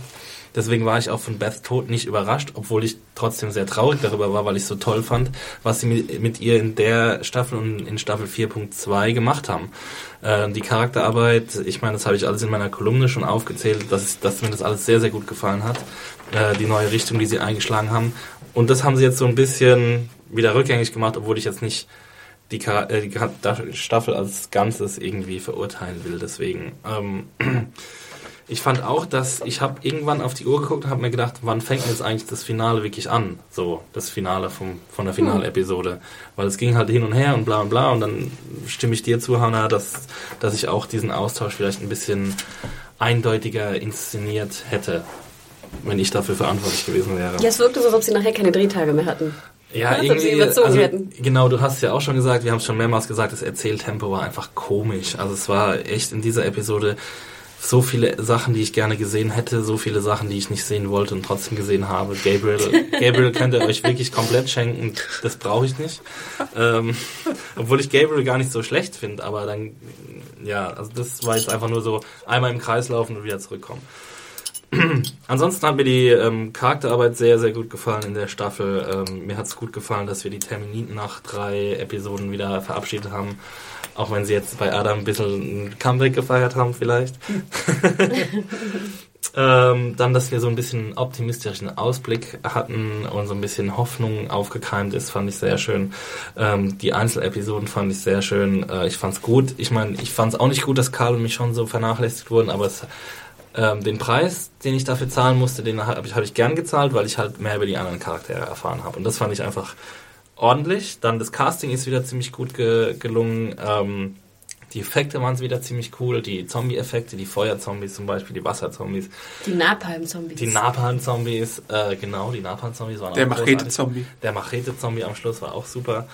Deswegen war ich auch von Beths Tod nicht überrascht, obwohl ich trotzdem sehr traurig darüber war, weil ich so toll fand, was sie mit, mit ihr in der Staffel und in Staffel 4.2 gemacht haben. Äh, die Charakterarbeit, ich meine, das habe ich alles in meiner Kolumne schon aufgezählt, dass, dass mir das alles sehr, sehr gut gefallen hat. Äh, die neue Richtung, die sie eingeschlagen haben. Und das haben sie jetzt so ein bisschen wieder rückgängig gemacht, obwohl ich jetzt nicht die, äh, die Staffel als Ganzes irgendwie verurteilen will. Deswegen, ähm, [clears throat] ich fand auch, dass ich habe irgendwann auf die Uhr geguckt und habe mir gedacht, wann fängt jetzt eigentlich das Finale wirklich an? So, das Finale vom, von der Finalepisode. Weil es ging halt hin und her und bla und bla und dann stimme ich dir zu, Hannah, dass, dass ich auch diesen Austausch vielleicht ein bisschen eindeutiger inszeniert hätte, wenn ich dafür verantwortlich gewesen wäre. Ja, es wirkte so, als ob sie nachher keine Drehtage mehr hatten. Ja, sie irgendwie, also, hätten. genau, du hast ja auch schon gesagt, wir haben es schon mehrmals gesagt, das Erzähltempo war einfach komisch. Also es war echt in dieser Episode so viele Sachen, die ich gerne gesehen hätte, so viele Sachen, die ich nicht sehen wollte und trotzdem gesehen habe. Gabriel, Gabriel könnt ihr euch wirklich komplett schenken, das brauche ich nicht. Ähm, obwohl ich Gabriel gar nicht so schlecht finde, aber dann, ja, also das war jetzt einfach nur so einmal im Kreis laufen und wieder zurückkommen. [clears throat] Ansonsten hat mir die ähm, Charakterarbeit sehr, sehr gut gefallen in der Staffel. Ähm, mir hat es gut gefallen, dass wir die Terminiten nach drei Episoden wieder verabschiedet haben. Auch wenn sie jetzt bei Adam ein bisschen ein Comeback gefeiert haben, vielleicht. [laughs] ähm, dann, dass wir so ein bisschen optimistischen Ausblick hatten und so ein bisschen Hoffnung aufgekeimt ist, fand ich sehr schön. Ähm, die Einzelepisoden fand ich sehr schön. Äh, ich fand's gut. Ich meine, ich fand's auch nicht gut, dass Karl und mich schon so vernachlässigt wurden, aber es ähm, den Preis, den ich dafür zahlen musste, den habe ich, hab ich gern gezahlt, weil ich halt mehr über die anderen Charaktere erfahren habe. Und das fand ich einfach ordentlich. Dann das Casting ist wieder ziemlich gut ge gelungen. Ähm, die Effekte waren wieder ziemlich cool. Die Zombie-Effekte, die Feuerzombies zum Beispiel, die Wasserzombies, Die Napalm-Zombies. die Napalm-Zombies, äh, genau, die Napalm-Zombies waren Der auch großartig. Machete-Zombie. Der Machete-Zombie am Schluss war auch super.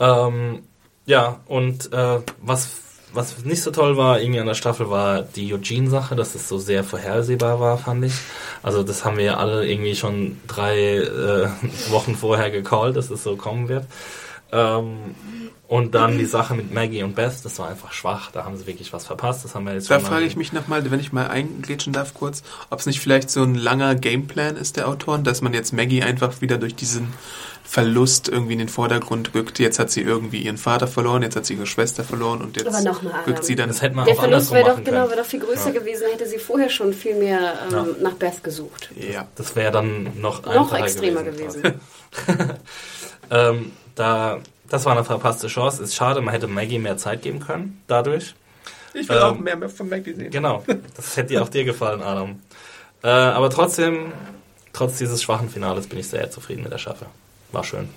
Ähm, ja, und äh, was, was nicht so toll war irgendwie an der Staffel war die Eugene-Sache, dass es so sehr vorhersehbar war, fand ich. Also das haben wir alle irgendwie schon drei äh, [laughs] Wochen vorher gecallt, dass es so kommen wird. Ähm, und dann die Sache mit Maggie und Beth, das war einfach schwach. Da haben sie wirklich was verpasst. Das haben wir jetzt Da frage ich mich nochmal, wenn ich mal eingrätschen darf kurz, ob es nicht vielleicht so ein langer Gameplan ist der Autoren, dass man jetzt Maggie einfach wieder durch diesen Verlust irgendwie in den Vordergrund rückt. Jetzt hat sie irgendwie ihren Vater verloren, jetzt hat sie ihre Schwester verloren und jetzt Aber noch mal, rückt sie dann... Das hätte man Der auch Verlust wäre doch, genau, wäre doch viel größer Ja. gewesen, hätte sie vorher schon viel mehr ähm, Ja. nach Beth gesucht. ja. Das wäre dann noch Noch extremer gewesen. gewesen. [laughs] Ähm, da, das war eine verpasste Chance. Ist schade, man hätte Maggie mehr Zeit geben können dadurch. Ich will Ähm, auch mehr von Maggie sehen. Genau, das hätte dir auch dir gefallen, Adam. Äh, aber trotzdem, trotz dieses schwachen Finales bin ich sehr zufrieden mit der Staffel. War schön.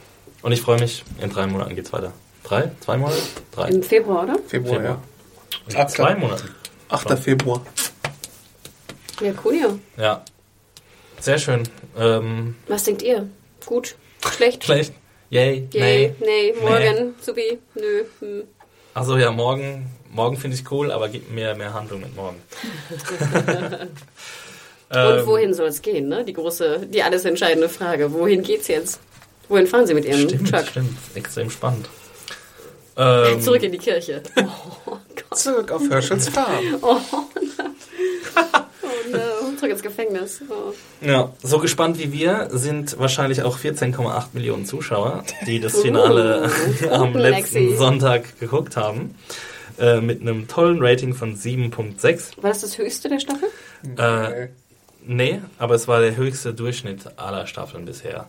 Und ich freue mich, in drei Monaten geht's weiter. Drei? Zwei Monate? Drei. Im Februar, oder? Februar, Februar. ja. Achter. zwei Monaten. 8. Februar. Ja, cool, ja. Ja. Sehr schön. Ähm, Was denkt ihr? Gut? Schlecht? schlecht? Yay? Yay, Nee? nee, morgen, supi, nö. Hm. Also ja, morgen, morgen finde ich cool, aber gib mir mehr Handlung mit morgen. [laughs] Und Ähm, wohin soll es gehen, ne? Die große, die alles entscheidende Frage. Wohin geht's jetzt? Wohin fahren Sie mit Ihrem Stimmt, Truck? stimmt. Extrem spannend. Ähm, Zurück in die Kirche. [laughs] Oh Gott. Zurück auf Herschels Farm. [laughs] Oh no. Zurück ins Gefängnis. Oh. Ja, so gespannt wie wir sind wahrscheinlich auch 14,8 Millionen Zuschauer, die das Uh, Finale [laughs] am Lexi. letzten Sonntag geguckt haben. Äh, mit einem tollen Rating von 7,6. War das das höchste der Staffel? Äh, nee, aber es war der höchste Durchschnitt aller Staffeln bisher.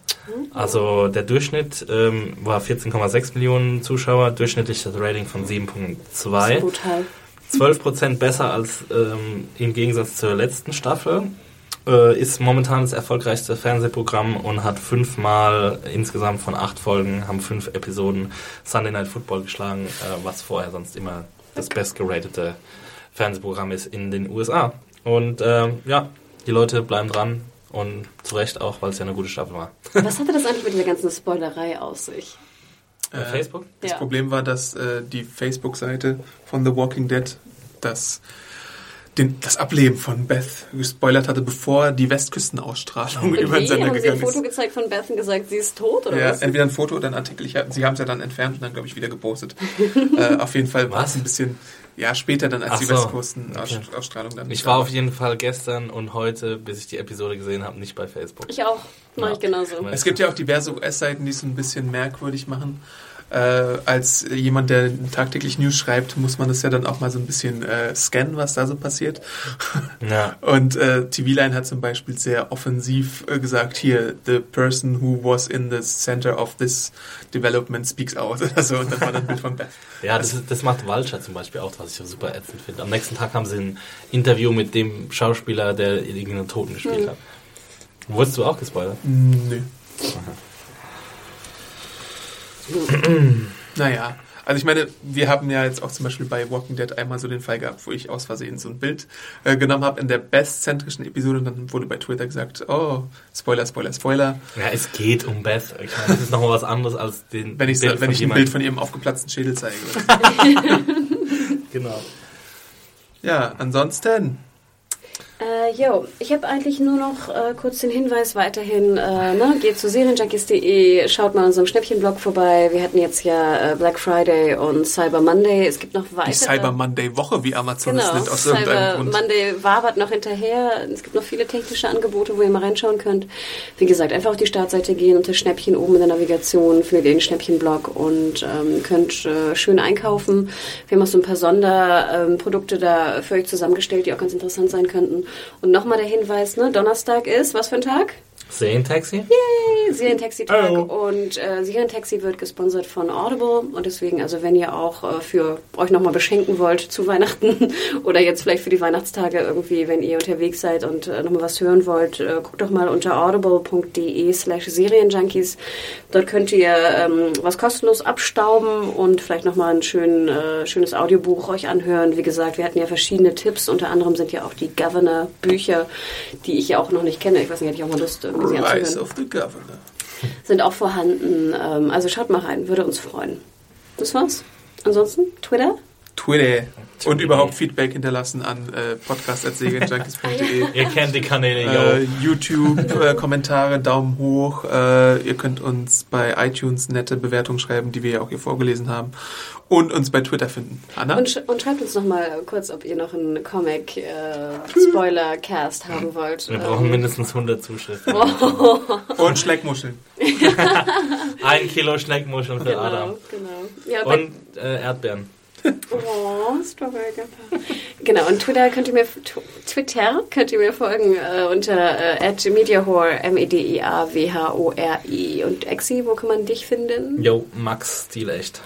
Also der Durchschnitt ähm, war 14,6 Millionen Zuschauer, durchschnittliches Rating von 7,2. Brutal. 12% besser als ähm, im Gegensatz zur letzten Staffel. Äh, ist momentan das erfolgreichste Fernsehprogramm und hat fünfmal insgesamt von acht Folgen, haben fünf Episoden Sunday Night Football geschlagen, äh, was vorher sonst immer das bestgeratete Fernsehprogramm ist in den USA. Und ähm, ja, die Leute bleiben dran und zu Recht auch, weil es ja eine gute Staffel war. Was hatte das eigentlich mit dieser ganzen Spoilerei aus sich? Bei Facebook? Das Ja. Problem war, dass äh, die Facebook-Seite von The Walking Dead das, den, das Ableben von Beth gespoilert hatte, bevor die Westküstenausstrahlung Und über den? Sender Haben Sie ein gegangen Foto ist. gezeigt von Beth und gesagt, sie ist tot oder Ja, was? entweder ein Foto oder ein Artikel. Ich sie haben es ja dann entfernt und dann, glaube ich, wieder gepostet. [laughs] äh, auf jeden Fall war es ein bisschen, ja, später dann als Ach die so. Westküstenausstrahlung dann. Ich war auf jeden Fall gestern und heute, bis ich die Episode gesehen habe, nicht bei Facebook. Ich auch. Mach Ja. ich genauso. Es gibt ja auch diverse US-Seiten, die es ein bisschen merkwürdig machen. Äh, als jemand, der tagtäglich News schreibt, muss man das ja dann auch mal so ein bisschen äh, scannen, was da so passiert. [laughs] Ja. Und äh, TV-Line hat zum Beispiel sehr offensiv äh, gesagt, hier, the person who was in the center of this development speaks out [laughs] oder so. Und dann war dann Bild von Beth. Ja, das, das macht Vulture zum Beispiel auch, was ich super ätzend finde. Am nächsten Tag haben sie ein Interview mit dem Schauspieler, der irgendeinen Toten gespielt hat. Wurdest du auch gespoilert? Nö. [clears throat] naja, also ich meine, wir haben ja jetzt auch zum Beispiel bei Walking Dead einmal so den Fall gehabt, wo ich aus Versehen so ein Bild äh, genommen habe in der bestzentrischen Episode und dann wurde bei Twitter gesagt, oh, Spoiler, Spoiler, Spoiler. Ja, es geht um Beth. Ich meine, das ist nochmal was anderes als den Wenn ich, Bild wenn von ich ein jemandem- Bild von ihrem aufgeplatzten Schädel zeige. [laughs] Genau. ja, ansonsten, Äh, jo, ich habe eigentlich nur noch äh, kurz den Hinweis weiterhin, äh, ne, geht zu serienjunkies.de, schaut mal in unserem Schnäppchenblog vorbei. Wir hatten jetzt ja äh, Black Friday und Cyber Monday. Es gibt noch weitere. die Cyber Monday Woche, wie Amazon es Genau, nennt, aus irgendeinem Cyber Grund. Monday wabert noch hinterher. Es gibt noch viele technische Angebote, wo ihr mal reinschauen könnt. Wie gesagt, einfach auf die Startseite gehen, unter Schnäppchen oben in der Navigation findet ihr den Schnäppchenblog und ähm, könnt äh, schön einkaufen. Wir haben auch so ein paar Sonderprodukte ähm, da für euch zusammengestellt, die auch ganz interessant sein könnten. Und nochmal der Hinweis, ne, Donnerstag ist, was für ein Tag? Serientaxi? Yay, Serientaxi-Tag. Oh. Und äh, Serientaxi wird gesponsert von Audible. Und deswegen, also wenn ihr auch äh, für euch nochmal beschenken wollt zu Weihnachten [laughs] oder jetzt vielleicht für die Weihnachtstage irgendwie, wenn ihr unterwegs seid und äh, nochmal was hören wollt, äh, guckt doch mal unter audible.de slash Serienjunkies. Dort könnt ihr ähm, was kostenlos abstauben und vielleicht nochmal ein schön, äh, schönes Audiobuch euch anhören. Wie gesagt, wir hatten ja verschiedene Tipps. Unter anderem sind ja auch die Governor-Bücher, die ich ja auch noch nicht kenne. Ich weiß nicht, hätte ich auch mal Lust, irgendwie sie Rise of the Governor. sind auch vorhanden. Ähm, also schaut mal rein, würde uns freuen. Das war's. Ansonsten, Twitter? Twitter und überhaupt Feedback hinterlassen an äh, podcast.segenjunkies.de. [laughs] Ihr kennt die Kanäle, Äh, yo. YouTube, äh, Kommentare, Daumen hoch. Äh, ihr könnt uns bei iTunes nette Bewertungen schreiben, die wir ja auch hier vorgelesen haben. Und uns bei Twitter finden. Anna? Und, sch und schreibt uns noch mal kurz, ob ihr noch einen Comic-Spoiler-Cast haben wollt. Wir brauchen Ähm, mindestens 100 Zuschriften. [laughs] Und Schleckmuscheln. Ein Kilo Schneckmuscheln für Adam. Genau, genau. Ja, Und äh, Erdbeeren. Oh, Strawberry Gappa. Genau, und Twitter könnt ihr mir, tw- Twitter könnt ihr mir folgen äh, unter äh, @mediahore, E M-E-D-I-A-W-H-O-R-I. Und Exi, wo kann man dich finden? Yo, Max, Stil echt.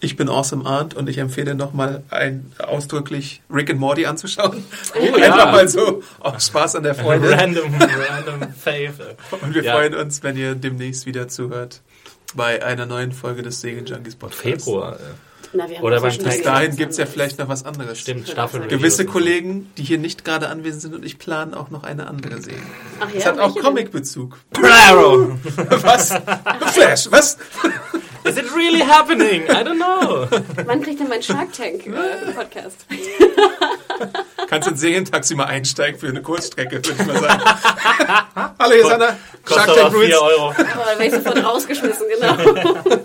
Ich bin Awesome Arndt und ich empfehle nochmal ein ausdrücklich Rick and Morty anzuschauen. Oh, Einfach mal so aus Spaß an der [laughs] Freude. Random, random Fave. Und wir Ja. freuen uns, wenn ihr demnächst wieder zuhört bei einer neuen Folge des Segenjunkies Podcasts. Februar. äh. Na, wir haben Oder beim Bis dahin gibt es ja vielleicht noch was anderes. Stimmt, Staffel Gewisse. Kollegen, die hier nicht gerade anwesend sind und ich planen auch noch eine andere Serie. Ach ja, Es hat auch Comic-Bezug. Claro! [laughs] Was? Flash, was? Is it really happening? I don't know. Wann kriegt denn mein Shark Tank äh, Podcast? [laughs] Kannst ins Serientaxi mal einsteigen für eine Kurzstrecke, würde ich mal sagen. [laughs] Hallo, hier ist Anna. Shark Tank aber 4 Rules. Euro. Aber dann werde ich sofort rausgeschmissen, genau.